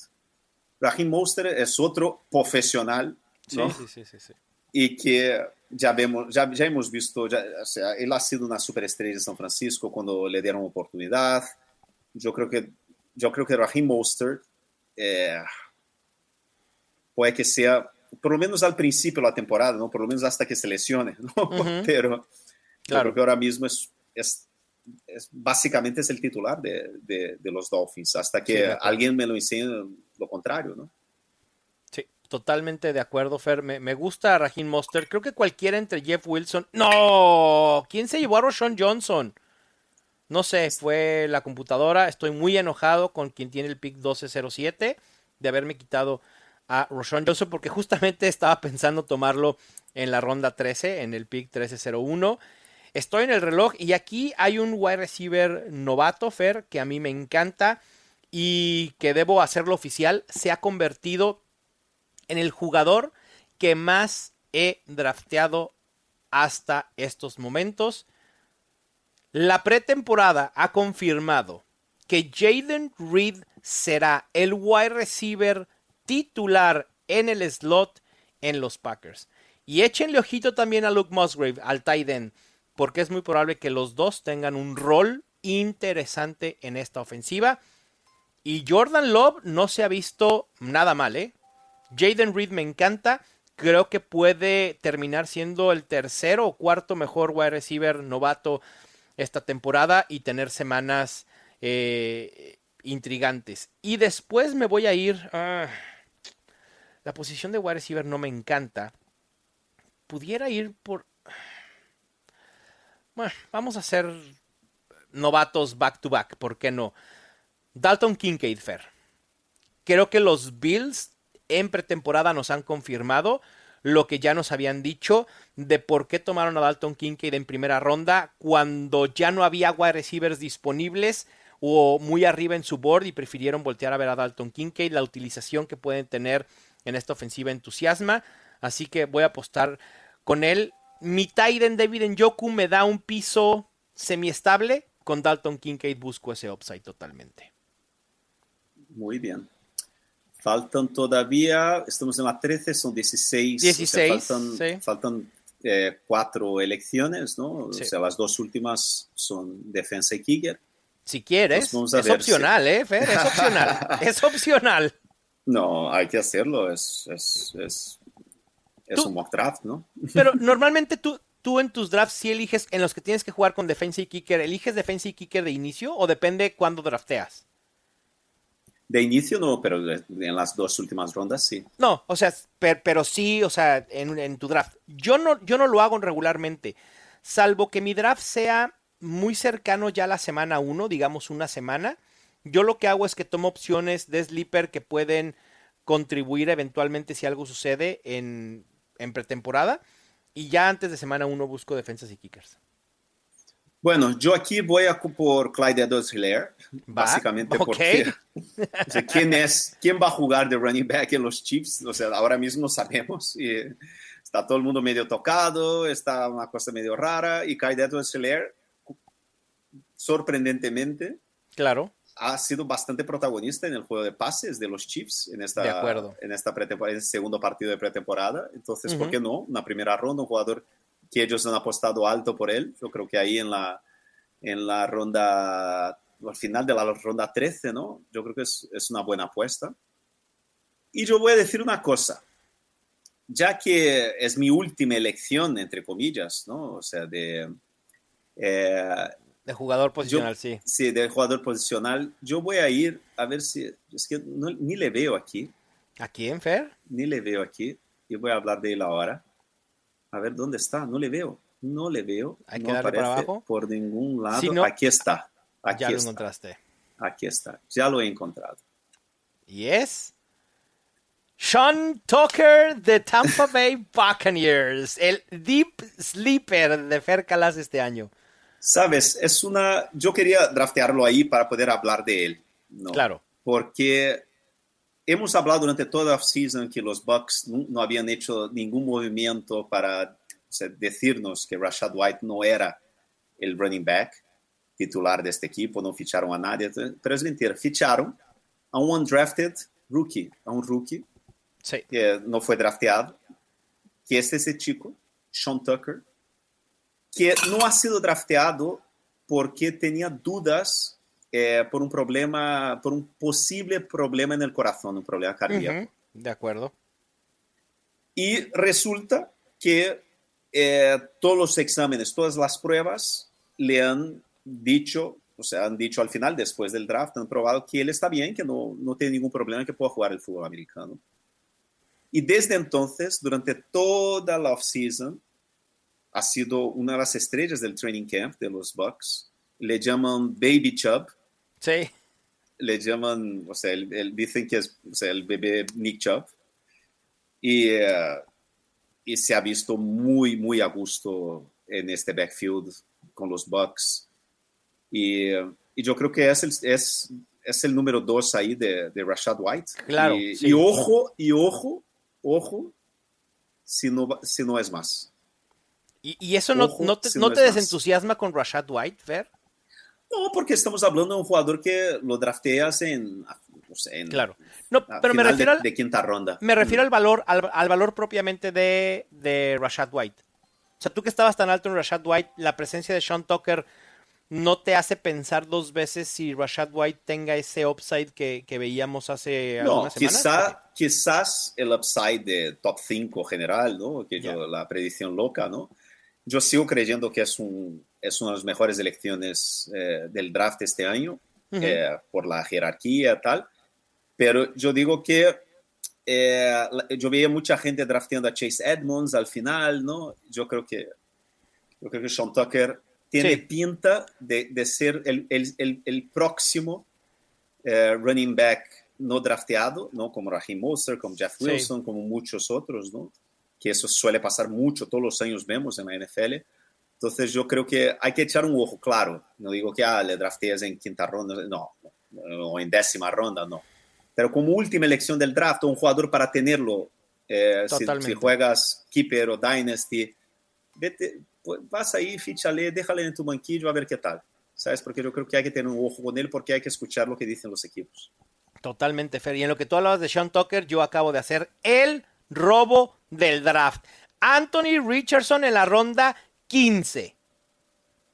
B: Raheem Mostert es otro profesional,
A: Sí,
B: ¿no?
A: sí, sí, sí, sí.
B: y que ya vemos, ya, ya hemos visto, ya, o sea, él ha sido una superestrella de San Francisco cuando le dieron oportunidad. Yo creo que, yo creo que Raheem Mostert eh, puede que sea, por lo menos al principio de la temporada, ¿no? por lo menos hasta que se lesione, ¿no?
A: Ujú.
B: pero yo
A: Claro.
B: creo que ahora mismo es, es, es- básicamente es el titular de, de- de los Dolphins, hasta que alguien me lo enseñe lo contrario, ¿no?
A: Sí, totalmente de acuerdo, Fer. Me, me gusta Raheem Monster. Creo que cualquiera entre Jeff Wilson. ¡No! ¿Quién se llevó a Roshan Johnson? No sé, fue la computadora. Estoy muy enojado con quien tiene el pick 1207 de haberme quitado a Roshan Johnson porque justamente estaba pensando tomarlo en la ronda 13, en el pick 1301. Estoy en el reloj y aquí hay un wide receiver novato, Fer, que a mí me encanta y que debo hacerlo oficial. Se ha convertido en el jugador que más he drafteado hasta estos momentos. La pretemporada ha confirmado que Jaden Reed será el wide receiver titular en el slot en los Packers. Y échenle ojito también a Luke Musgrave, al tight end, porque es muy probable que los dos tengan un rol interesante en esta ofensiva. Y Jordan Love no se ha visto nada mal, ¿eh? Jaden Reed me encanta. Creo que puede terminar siendo el tercero o cuarto mejor wide receiver novato esta temporada y tener semanas eh, intrigantes. Y después me voy a ir. ah, la posición de wide receiver no me encanta. Pudiera ir por. Vamos a hacer novatos back to back, ¿por qué no? Dalton Kincaid Fair. Creo que los Bills en pretemporada nos han confirmado lo que ya nos habían dicho de por qué tomaron a Dalton Kincaid en primera ronda cuando ya no había wide receivers disponibles o muy arriba en su board y prefirieron voltear a ver a Dalton Kincaid, la utilización que pueden tener en esta ofensiva entusiasma, así que voy a apostar con él. Mi Tiden David Njoku me da un piso semiestable, con Dalton Kincaid busco ese upside totalmente.
B: Muy bien. Faltan todavía, estamos en la 13, son 16.
A: 16,
B: o sea, faltan
A: sí.
B: faltan eh, cuatro elecciones, ¿no?
A: Sí.
B: O sea, las dos últimas son defensa y kicker.
A: Si quieres, es opcional, ¿eh, Fer? Es opcional. es opcional.
B: No, hay que hacerlo, es, es, es, es
A: Tú-
B: un mock draft, ¿no?
A: Pero normalmente tú, tú en tus drafts sí eliges, en los que tienes que jugar con defensa y kicker, ¿eliges defensa y kicker de inicio o depende cuándo drafteas?
B: De inicio no, pero en las dos últimas rondas sí.
A: No, o sea, per- pero, sí, o sea, en, en tu draft. Yo no, yo no lo hago regularmente, salvo que mi draft sea muy cercano ya a la semana 1, digamos una semana. Yo lo que hago es que tomo opciones de sleeper que pueden contribuir eventualmente si algo sucede en, en pretemporada. Y ya antes de semana 1 busco defensas y kickers.
B: Bueno, yo aquí voy a por Clyde edwards hilaire básicamente
A: ok.
B: porque o sea, ¿quién, es, ¿quién va a jugar de running back en los Chiefs? O sea, ahora mismo sabemos. Y está todo el mundo medio tocado, está una cosa medio rara. Y Clyde edwards hilaire sorprendentemente,
A: Claro.
B: Ha sido bastante protagonista en el juego de pases de los Chiefs en esta,
A: De acuerdo.
B: En esta pretemporada, en el segundo partido de pretemporada. Entonces, ¿por
A: Ujú.
B: qué no? Una primera ronda, un jugador que ellos han apostado alto por él. Yo creo que ahí en la, en la ronda, al final de la ronda 13, ¿no? Yo creo que es, es una buena apuesta. Y yo voy a decir una cosa, ya que es mi última elección, entre comillas, ¿no? O sea, de...
A: Eh, de jugador posicional,
B: yo,
A: sí.
B: Sí, de jugador posicional. Yo voy a ir a ver si... Es que no, ni le veo aquí.
A: ¿A quién, Fer?
B: Ni le veo aquí. Y voy a hablar de él ahora. A ver dónde está. No le veo. No le veo.
A: Hay
B: no
A: que darle para abajo.
B: por ningún lado.
A: Si no-
B: aquí está. Aquí
A: ya lo
B: está.
A: encontraste.
B: Aquí está. Ya lo he encontrado.
A: Y es Sean Tucker de Tampa Bay Buccaneers, el deep sleeper de Fer Calas este año.
B: Sabes, es una. Yo quería draftearlo ahí para poder hablar de él. ¿no?
A: Claro.
B: Porque hemos hablado durante toda la season que los Bucks no, no habían hecho ningún movimiento para o sea, decirnos que Rashad White no era el running back titular de este equipo, no ficharon a nadie. Pero es mentira, ficharon a un undrafted rookie, a un rookie
A: Sí.
B: que no fue drafteado, que es ese chico, Sean Tucker, que no ha sido drafteado porque tenía dudas eh, por un problema, por un posible problema en el corazón, un problema cardíaco.
A: Ujú, De acuerdo.
B: Y resulta que eh, todos los exámenes, todas las pruebas le han dicho, o sea, han dicho al final, después del draft, han probado que él está bien, que no, no tiene ningún problema, que pueda jugar el fútbol americano. Y desde entonces, durante toda la offseason, ha sido una de las estrellas del training camp de los Bucks. Le llaman Baby Chubb,
A: Sí.
B: le llaman, o sea, el, el- dicen que es o sea, el bebé Nick Chubb. Y, eh, y se ha visto muy, muy a gusto en este backfield con los Bucks. Y, eh, y yo creo que es el, es, es el número dos ahí de, de Rashad White.
A: Claro,
B: Y,
A: sí.
B: y ojo, y ojo, ojo, si no, si no es más.
A: ¿Y, y eso no, no te, no te desentusiasma con Rashad White, Fer?
B: No, porque estamos hablando de un jugador que lo drafteas en, no sé, en
A: Claro. No, pero me refiero,
B: de,
A: al,
B: de quinta ronda.
A: me refiero al valor, al, al valor propiamente de, de Rashad White. O sea, tú que estabas tan alto en Rashad White, la presencia de Sean Tucker no te hace pensar dos veces si Rashad White tenga ese upside que, que veíamos hace
B: No,
A: algunas semanas.
B: quizá, quizás el upside de top 5 general, ¿no? Que yo,
A: Ya.
B: la predicción loca, ¿no? Yo sigo creyendo que es, un, es una de las mejores elecciones eh, del draft este año,
A: Ujú.
B: eh, por la jerarquía y tal. Pero yo digo que eh, yo veía mucha gente drafteando a Chase Edmonds al final, ¿no? Yo creo que, yo creo que Sean Tucker tiene
A: Sí.
B: pinta de, de ser el, el, el, el próximo eh, running back no drafteado, ¿no? Como Raheem Mostert, como Jeff
A: Sí.
B: Wilson, como muchos otros, ¿no? Que eso suele pasar mucho, todos los años vemos en la NFL. Entonces yo creo que hay que echar un ojo claro. No digo que ah, le draftees en quinta ronda, no, o en décima ronda, no. Pero como última elección del draft, un jugador para tenerlo, eh, si, si juegas Keeper o Dynasty, vete, pues, vas ahí, fíchale, déjale en tu banquillo a ver qué tal. ¿Sabes? Porque yo creo que hay que tener un ojo con él porque hay que escuchar lo que dicen los equipos.
A: Totalmente, Fer. Y en lo que tú hablabas de Sean Tucker, yo acabo de hacer el robo del draft. Anthony Richardson en la ronda 15.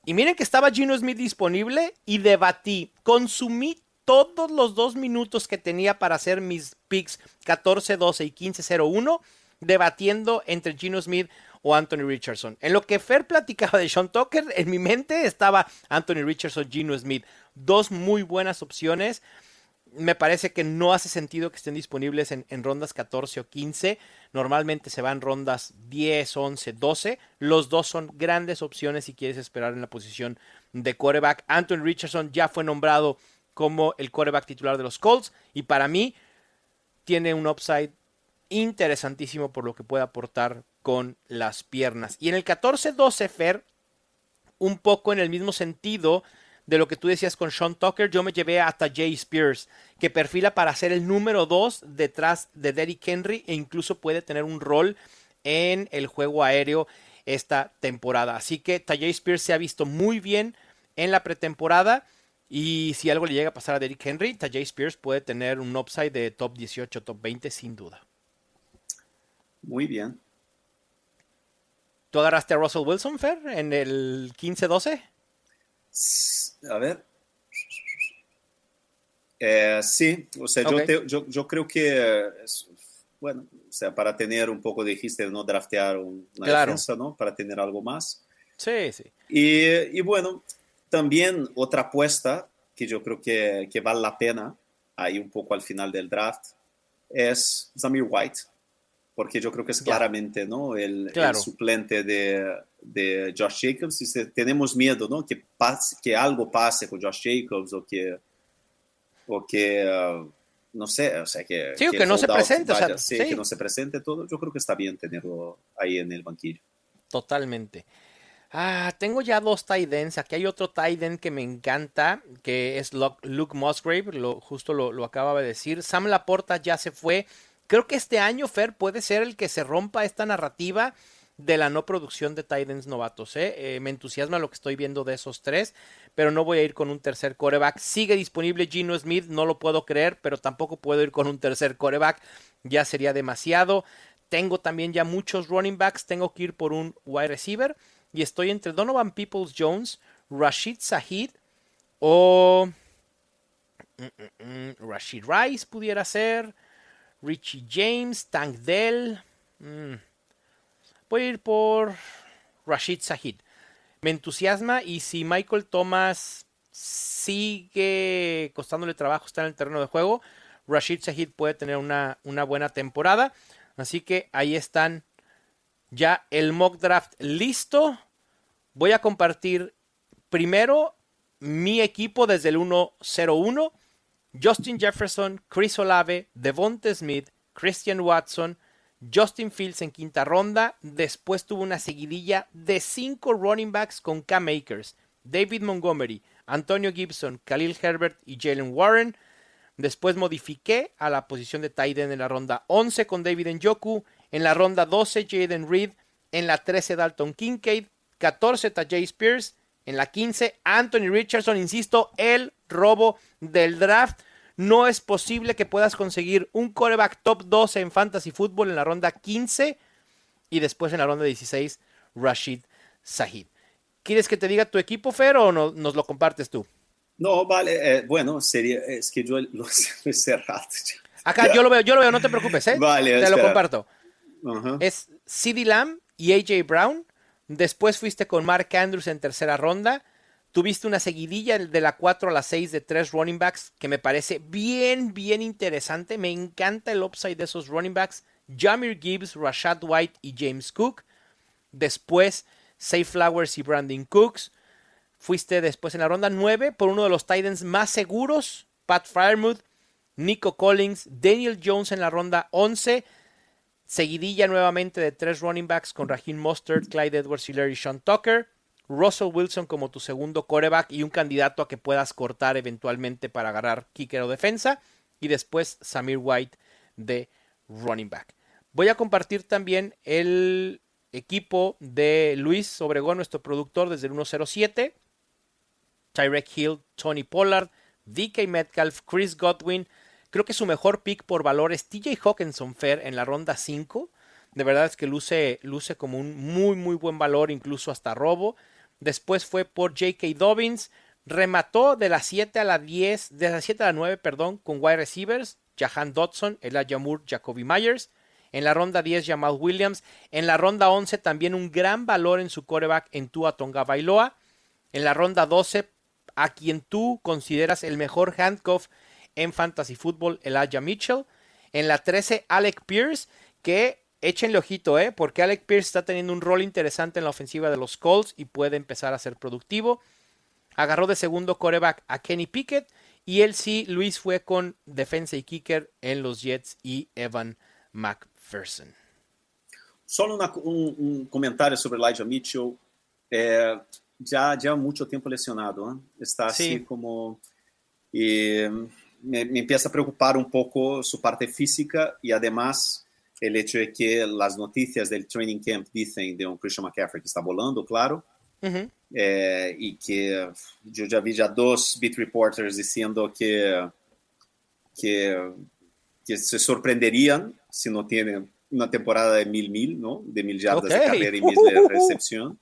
A: Y miren que estaba Gino Smith disponible y debatí, consumí todos los dos minutos que tenía para hacer mis picks 14-12 y 15-01, debatiendo entre Gino Smith o Anthony Richardson. En lo que Fer platicaba de Sean Tucker, en mi mente estaba Anthony Richardson, Gino Smith. Dos muy buenas opciones me parece que no hace sentido que estén disponibles en, rondas 14 o 15. Normalmente se van rondas 10, 11, 12. Los dos son grandes opciones si quieres esperar en la posición de quarterback. Anthony Richardson ya fue nombrado como el quarterback titular de los Colts y para mí tiene un upside interesantísimo por lo que puede aportar con las piernas. Y en el 14-12, Fer, un poco en el mismo sentido de lo que tú decías con Sean Tucker, yo me llevé hasta Jay Spears, que perfila para ser el número 2 detrás de Derrick Henry e incluso puede tener un rol en el juego aéreo esta temporada. Así que Tajay Spears se ha visto muy bien en la pretemporada y si algo le llega a pasar a Derrick Henry, Tajay Spears puede tener un upside de top 18, top 20 sin duda.
B: Muy bien.
A: ¿Tú agarraste a Russell Wilson, Fer, en el 15-12?
B: A ver. Eh, sí, o sea,
A: Ok.
B: yo, te- yo, yo creo que, bueno, o sea, para tener un poco, dijiste, no draftear un- una
A: Claro.
B: defensa, ¿no? Para tener algo más.
A: Sí, sí.
B: Y, y bueno, también otra apuesta que yo creo que, que vale la pena, ahí un poco al final del draft, es Zamir White, porque yo creo que es claramente ¿no? el, el
A: Claro.
B: suplente de, de Josh Jacobs. Y tenemos miedo ¿no? que, pase, que algo pase con Josh Jacobs o que, o que uh, no sé, o sea, que,
A: Sí, o que no se presente, o sea,
B: vaya- sí,
A: sí.
B: que no se presente todo. Yo creo que está bien tenerlo ahí en el banquillo.
A: Totalmente. Ah, tengo ya dos tight ends. Aquí hay otro tight end que me encanta, que es Luke Musgrave, lo, justo lo, lo acababa de decir. Sam Laporta ya se fue. Creo que este año, Fer, puede ser el que se rompa esta narrativa de la no producción de tight ends novatos. ¿eh? Eh, me entusiasma lo que estoy viendo de esos tres, pero no voy a ir con un tercer coreback. Sigue disponible Gino Smith, no lo puedo creer, pero tampoco puedo ir con un tercer coreback. Ya sería demasiado. Tengo también ya muchos running backs, tengo que ir por un wide receiver y estoy entre Donovan Peoples Jones, Rashid Sahid o mm, mm, mm, Rashid Rice pudiera ser, Richie James, Tank Dell. mm. Voy a ir por Rashid Sahid. Me entusiasma y si Michael Thomas sigue costándole trabajo estar en el terreno de juego, Rashid Sahid puede tener una, una buena temporada. Así que ahí están ya el mock draft listo. Voy a compartir primero mi equipo desde el 1-0-1. Justin Jefferson, Chris Olave, Devonte Smith, Christian Watson, Justin Fields en quinta ronda. Después tuvo una seguidilla de cinco running backs con Cam Akers, David Montgomery, Antonio Gibson, Khalil Herbert y Jalen Warren. Después modifiqué a la posición de end en la ronda 11 con David Njoku. En la ronda 12, Jaden Reed. En la 13, Dalton Kincaid. 14, Tajay Spears. En la 15, Anthony Richardson. Insisto, el robo del draft. No es posible que puedas conseguir un coreback top 12 en fantasy football en la ronda 15 y después en la ronda 16, Rashid Sahid. ¿Quieres que te diga tu equipo, Fer, o no- nos lo compartes tú?
B: No, vale, eh, bueno, sería, es que yo lo sé cerrado.
A: Acá yo lo veo, yo lo veo, no te preocupes, ¿eh?
B: Vale,
A: te lo comparto. Es CeeDee Lamb y AJ Brown. Después fuiste con Mark Andrews en tercera ronda. Tuviste una seguidilla de la 4 a la 6 de tres running backs que me parece bien, bien interesante. Me encanta el upside de esos running backs. Jamir Gibbs, Rashad White y James Cook. Después, Say Flowers y Brandon Cooks. Fuiste después en la ronda 9 por uno de los Titans más seguros, Pat Fryermuth, Nico Collins, Daniel Jones en la ronda 11. Seguidilla nuevamente de tres running backs con Raheem Mostert, Clyde Edwards y Sean Tucker. Russell Wilson como tu segundo coreback y un candidato a que puedas cortar eventualmente para agarrar kicker o defensa. Y después Samir White de running back. Voy a compartir también el equipo de Luis Obregón, nuestro productor desde el 107. Tyrek Hill, Tony Pollard, DK Metcalf, Chris Godwin. Creo que su mejor pick por valor es TJ Hawkinson Fair en la ronda 5. De verdad es que luce, luce como un muy, muy buen valor, incluso hasta robo. Después fue por J.K. Dobbins. Remató de la 7 a la 10, de la 7 a la 9, perdón, con wide receivers. Jahan Dodson, Elijah Moore, Jacoby Myers. En la ronda 10, Jamal Williams. En la ronda 11, también un gran valor en su coreback en Tua Tonga Bailoa. En la ronda 12, a quien tú consideras el mejor handcuff en fantasy football, Elijah Mitchell. En la 13, Alec Pierce, que échenle ojito, ¿eh? porque Alec Pierce está teniendo un rol interesante en la ofensiva de los Colts y puede empezar a ser productivo. Agarró de segundo coreback a Kenny Pickett y él sí, Luis fue con defensa y kicker en los Jets y Evan McPherson.
B: Solo una- un, un comentario sobre Elijah Mitchell. Eh, ya lleva mucho tiempo lesionado, ¿eh? está así
A: Sí.
B: como... Y me, me empieza a preocupar un poco su parte física y además el hecho de que las noticias del training camp dicen de un Christian McCaffrey que está volando, claro,
A: Ujú.
B: eh, y que yo ya vi ya dos beat reporters diciendo que, que, que se sorprenderían si no tienen una temporada de mil mil, ¿no? De mil yardas de carrera y mil de recepción.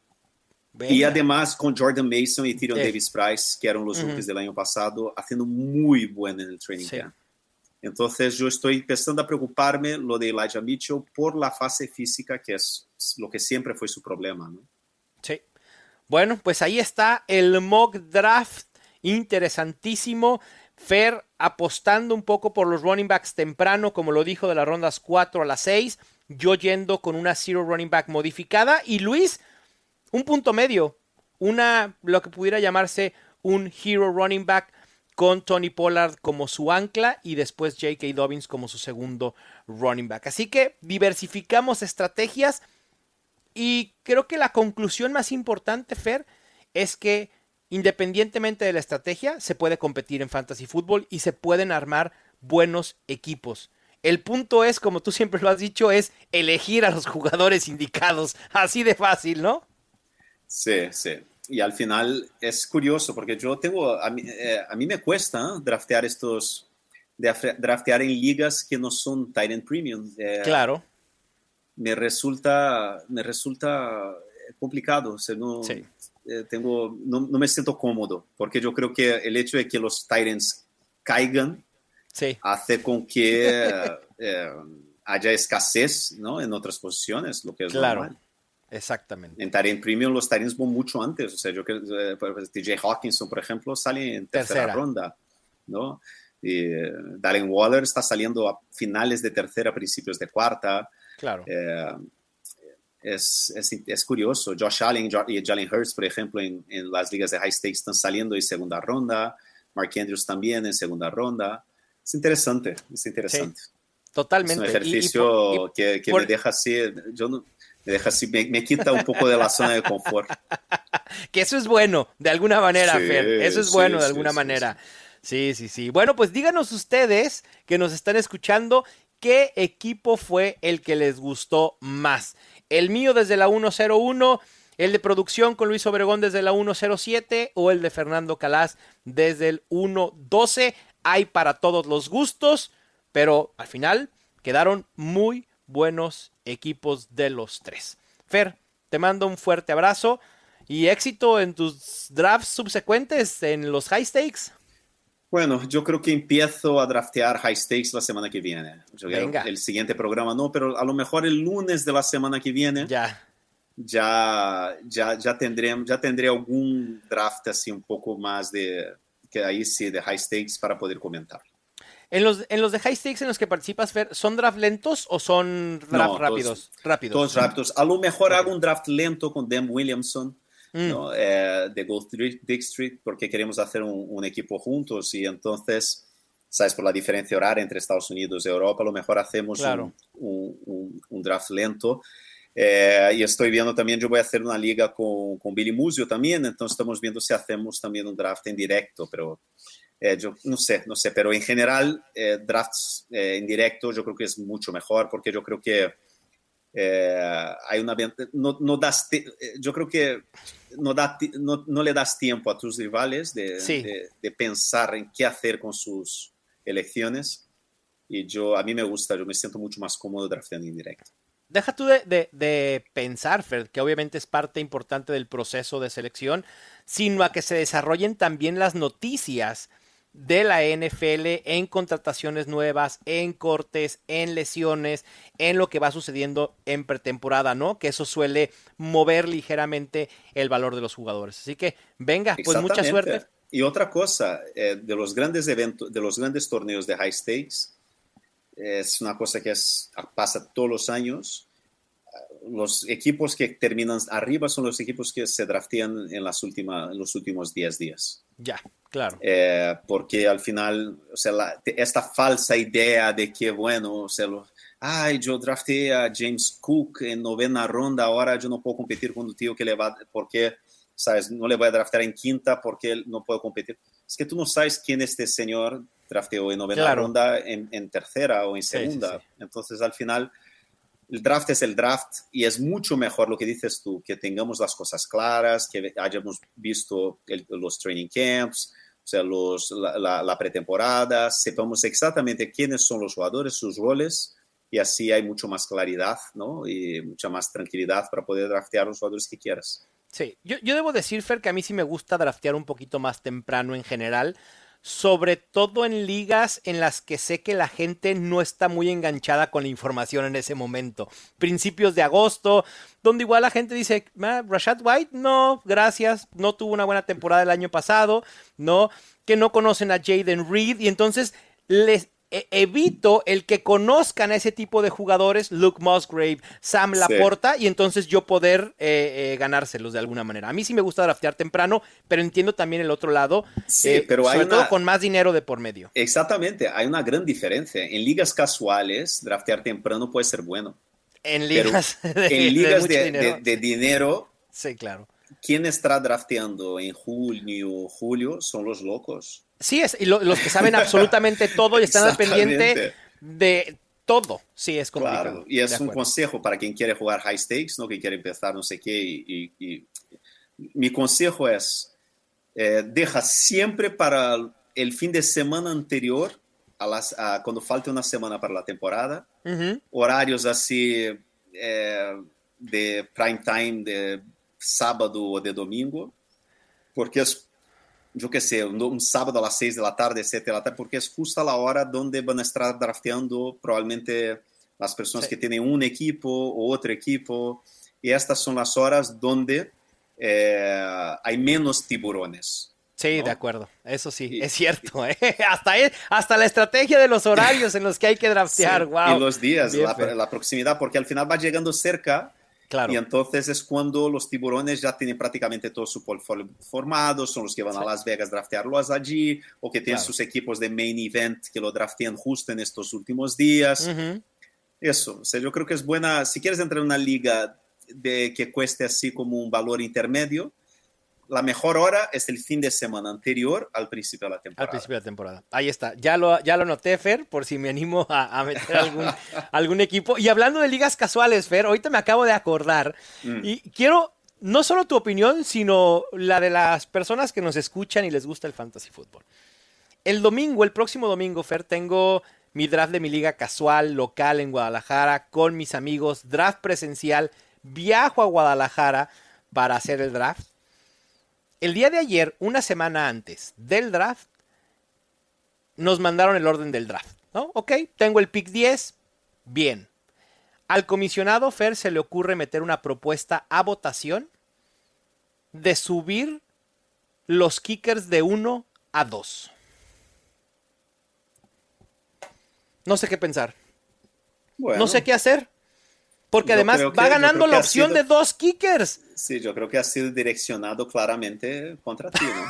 B: Y además con Jordan Mason y Tyrion Davis Price, que eran los rookies del año pasado, haciendo muy buen en el training camp. Entonces yo estoy empezando a preocuparme lo de Elijah Mitchell por la fase física, que es lo que siempre fue su problema. ¿no?
A: Sí. Bueno, pues ahí está el mock draft interesantísimo. Fer apostando un poco por los running backs temprano, como lo dijo, de las rondas 4 a las 6. Yo yendo con una zero running back modificada. Y Luis, un punto medio. Una, lo que pudiera llamarse un hero running back con Tony Pollard como su ancla y después J.K. Dobbins como su segundo running back. Así que diversificamos estrategias y creo que la conclusión más importante, Fer, es que independientemente de la estrategia, se puede competir en fantasy fútbol y se pueden armar buenos equipos. El punto es, como tú siempre lo has dicho, es elegir a los jugadores indicados. Así de fácil, ¿no?
B: Sí, sí y al final es curioso porque yo tengo, a mí, eh, me cuesta draftear estos, draftear en ligas que no son Titan Premium.
A: Eh, claro.
B: Me resulta, me resulta complicado, o no, eh, tengo, no, me siento cómodo porque yo creo que el hecho de que los Titans caigan hace con que haya escasez ¿no? en otras posiciones, lo que es
A: claro.
B: normal.
A: Exactamente.
B: En Tyrant Premium los van mucho antes. O sea, yo que eh, DJ Hawkinson, por ejemplo, sale en tercera, ronda, ¿no? Y Darren Waller está saliendo a finales de tercera, principios de cuarta.
A: Claro.
B: Eh, es, es, es, curioso. Josh Allen y Jalen Hurts, por ejemplo, en, en, las ligas de high stakes están saliendo en segunda ronda. Mark Andrews también en segunda ronda. Es interesante, es interesante.
A: totalmente.
B: Es un ejercicio que, que me deja así. Yo no, me deja así, me, quita un poco de la zona de confort.
A: que eso es bueno, de alguna manera, Fer. Eso es bueno, de alguna manera. Sí, sí, sí. Bueno, pues díganos ustedes que nos están escuchando, ¿qué equipo fue el que les gustó más? El mío desde la 101, el de producción con Luis Obregón desde la 107 o el de Fernando Calas desde el 112. Hay para todos los gustos, pero al final quedaron muy, buenos equipos de los tres. Fer, te mando un fuerte abrazo y éxito en tus drafts subsecuentes en los high stakes.
B: Bueno, yo creo que empiezo a draftear high stakes la semana que viene. El siguiente programa no, pero a lo mejor el lunes de la semana que viene.
A: Ya.
B: Ya, ya, ya, tendré, ya tendré algún draft así un poco más de, que ahí sí, de high stakes para poder comentar.
A: En los, en los de high stakes en los que participas, Fer, ¿son draft lentos o son draft rápidos?
B: Todos, rápidos. Todos rápidos. A lo mejor hago un draft lento con Dan Williamson mm. eh, de Gold District porque queremos hacer un, equipo juntos y entonces, ¿sabes? Por la diferencia horaria entre Estados Unidos y Europa, a lo mejor hacemos un, un, draft lento. Eh, y estoy viendo también, yo voy a hacer una liga con, con Billy Musio también, entonces estamos viendo si hacemos también un draft en directo, pero eh, yo no sé, no sé, pero en general, eh, drafts eh, en directo yo creo que es mucho mejor porque yo creo que hay una... No, no das, yo creo que no, da, no, no, le das tiempo a tus rivales de, de, pensar en qué hacer con sus elecciones. Y yo, a mí me gusta, yo me siento mucho más cómodo drafteando en directo.
A: Deja tú de, de, de, pensar, Fred, que obviamente es parte importante del proceso de selección, sino a que se desarrollen también las noticias de la NFL en contrataciones nuevas, en cortes, en lesiones, en lo que va sucediendo en pretemporada, ¿no? Que eso suele mover ligeramente el valor de los jugadores. Así que venga, pues mucha suerte.
B: Y otra cosa, eh, de los grandes eventos, de los grandes torneos de high stakes, es una cosa que es, pasa todos los años. Los equipos que terminan arriba son los equipos que se draftean en, las últimas, en los últimos 10 días.
A: Ya, claro.
B: Eh, porque al final, o sea, esta falsa idea de que, bueno, o sea, lo, ay, yo drafté a James Cook en novena ronda, ahora yo no puedo competir con un tío que le va, porque, sabes, no le voy a draftear en quinta porque él no puedo competir. Es que tú no sabes quién este señor drafteó en novena ronda, en, en, tercera o en segunda. Entonces, al final, el draft es el draft y es mucho mejor lo que dices tú, que tengamos las cosas claras, que hayamos visto los training camps, o sea, los, la, la, pretemporada, sepamos exactamente quiénes son los jugadores, sus roles y así hay mucho más claridad ¿no? y mucha más tranquilidad para poder draftear los jugadores que quieras.
A: Sí, yo, yo debo decir, Fer, que a mí sí me gusta draftear un poquito más temprano en general, sobre todo en ligas en las que sé que la gente no está muy enganchada con la información en ese momento. Principios de agosto, donde igual la gente dice, ah, Rashad White, no, gracias, no tuvo una buena temporada el año pasado, no, que no conocen a Jaden Reed y entonces les evito el que conozcan a ese tipo de jugadores, Luke Musgrave, Sam Laporta, y entonces yo poder eh, eh, ganárselos de alguna manera. A mí sí me gusta draftear temprano, pero entiendo también el otro lado,
B: sí, eh, pero
A: sobre todo con más dinero de por medio.
B: Exactamente, hay una gran diferencia. En ligas casuales, draftear temprano puede ser bueno.
A: En ligas,
B: de, en ligas de, dinero. de dinero.
A: Sí, claro.
B: ¿Quién está drafteando en junio, julio? Son los locos.
A: Sí, es, y lo, los que saben absolutamente todo y están al pendiente de todo. Sí, es complicado. Claro,
B: y es un consejo para quien quiere jugar high stakes, ¿no? que quiere empezar no sé qué. Y, y, y mi consejo es, eh, deja siempre para el fin de semana anterior, a las, a, cuando falte una semana para la temporada, uh -huh. horarios así eh, de prime time de sábado o de domingo, porque es yo qué sé, un, un, sábado a las 6 de la tarde, 7 de la tarde, porque es justo la hora donde van a estar drafteando probablemente las personas sí. que tienen un equipo o otro equipo. Y estas son las horas donde eh, hay menos tiburones.
A: Sí, ¿no? de acuerdo. Eso sí, y, es cierto. ¿eh? Hasta, hasta la estrategia de los horarios en los que hay que draftear. Sí, wow.
B: Y los días, la, la, proximidad, porque al final va llegando cerca
A: Claro.
B: Y entonces es cuando los tiburones ya tienen prácticamente todo su portfolio formado, son los que van sí. a Las Vegas a draftearlos allí, o que tienen claro. sus equipos de main event que lo draftean justo en estos últimos días. Uh -huh. Eso, o sea, yo creo que es buena, si quieres entrar en una liga de, que cueste así como un valor intermedio, la mejor hora es el fin de semana anterior al principio de la temporada.
A: Al principio de la temporada. Ahí está. Ya lo, ya lo noté, Fer, por si me animo a, a meter algún, algún equipo. Y hablando de ligas casuales, Fer, ahorita me acabo de acordar. Mm. Y quiero no solo tu opinión, sino la de las personas que nos escuchan y les gusta el fantasy fútbol. El domingo, el próximo domingo, Fer, tengo mi draft de mi liga casual local en Guadalajara con mis amigos, draft presencial. Viajo a Guadalajara para hacer el draft el día de ayer, una semana antes del draft, nos mandaron el orden del draft, ¿no? Ok, tengo el pick 10, bien. Al comisionado Fer se le ocurre meter una propuesta a votación de subir los kickers de 1 a 2. No sé qué pensar. Bueno. No sé qué hacer. Porque yo además va ganando la opción sido, de dos kickers.
B: Sí, yo creo que ha sido direccionado claramente contra ti, ¿no?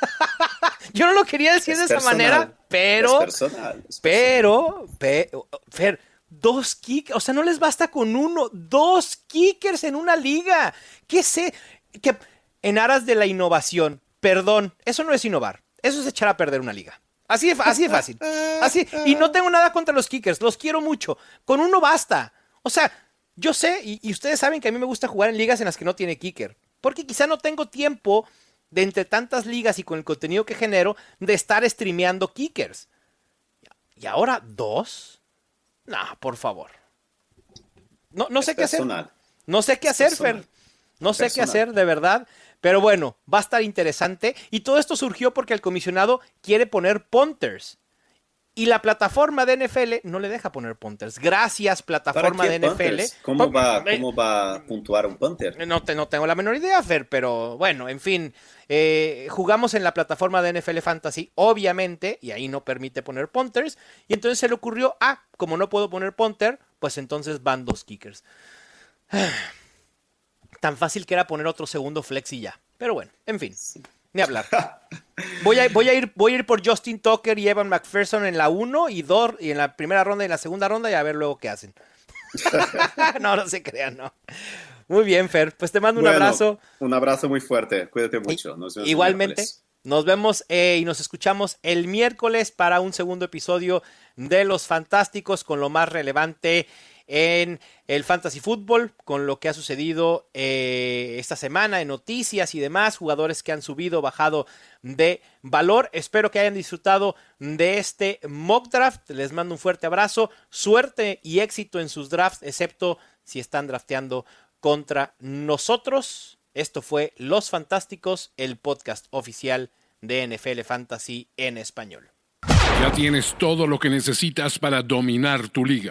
A: yo no lo quería decir es de personal, esa manera, pero.
B: Es personal, es
A: pero. Pe, Fer, dos kickers. O sea, no les basta con uno. Dos kickers en una liga. ¿Qué sé? Que en aras de la innovación. Perdón, eso no es innovar. Eso es echar a perder una liga. Así de, así de fácil. Así. Y no tengo nada contra los kickers. Los quiero mucho. Con uno basta. O sea, yo sé, y, y, ustedes saben que a mí me gusta jugar en ligas en las que no tiene kicker. Porque quizá no tengo tiempo de entre tantas ligas y con el contenido que genero de estar streameando kickers. Y ahora dos. No, por favor. No, no sé qué hacer. No sé qué hacer, Fer. No sé qué hacer, de verdad. Pero bueno, va a estar interesante. Y todo esto surgió porque el comisionado quiere poner punters. Y la plataforma de NFL no le deja poner punters. Gracias, plataforma de NFL.
B: ¿Cómo va, ¿Cómo va a puntuar un punter?
A: No, te, no tengo la menor idea, Fer, pero bueno, en fin. Eh, jugamos en la plataforma de NFL Fantasy, obviamente, y ahí no permite poner punters. Y entonces se le ocurrió, ah, como no puedo poner punter, pues entonces van dos kickers. Tan fácil que era poner otro segundo flex y ya. Pero bueno, en fin. Sí. Ni hablar. Voy a, voy, a ir, voy a ir por Justin Tucker y Evan McPherson en la 1 y, y en la primera ronda y en la segunda ronda y a ver luego qué hacen. no, no se crean, no. Muy bien, Fer. Pues te mando un abrazo.
B: Un abrazo muy fuerte. Cuídate mucho. Nos vemos
A: Igualmente. Nos vemos eh, y nos escuchamos el miércoles para un segundo episodio de Los Fantásticos con lo más relevante en el fantasy fútbol con lo que ha sucedido eh, esta semana en noticias y demás, jugadores que han subido, bajado de valor. Espero que hayan disfrutado de este mock draft. Les mando un fuerte abrazo, suerte y éxito en sus drafts, excepto si están drafteando contra nosotros. Esto fue Los Fantásticos, el podcast oficial de NFL Fantasy en español.
C: Ya tienes todo lo que necesitas para dominar tu liga.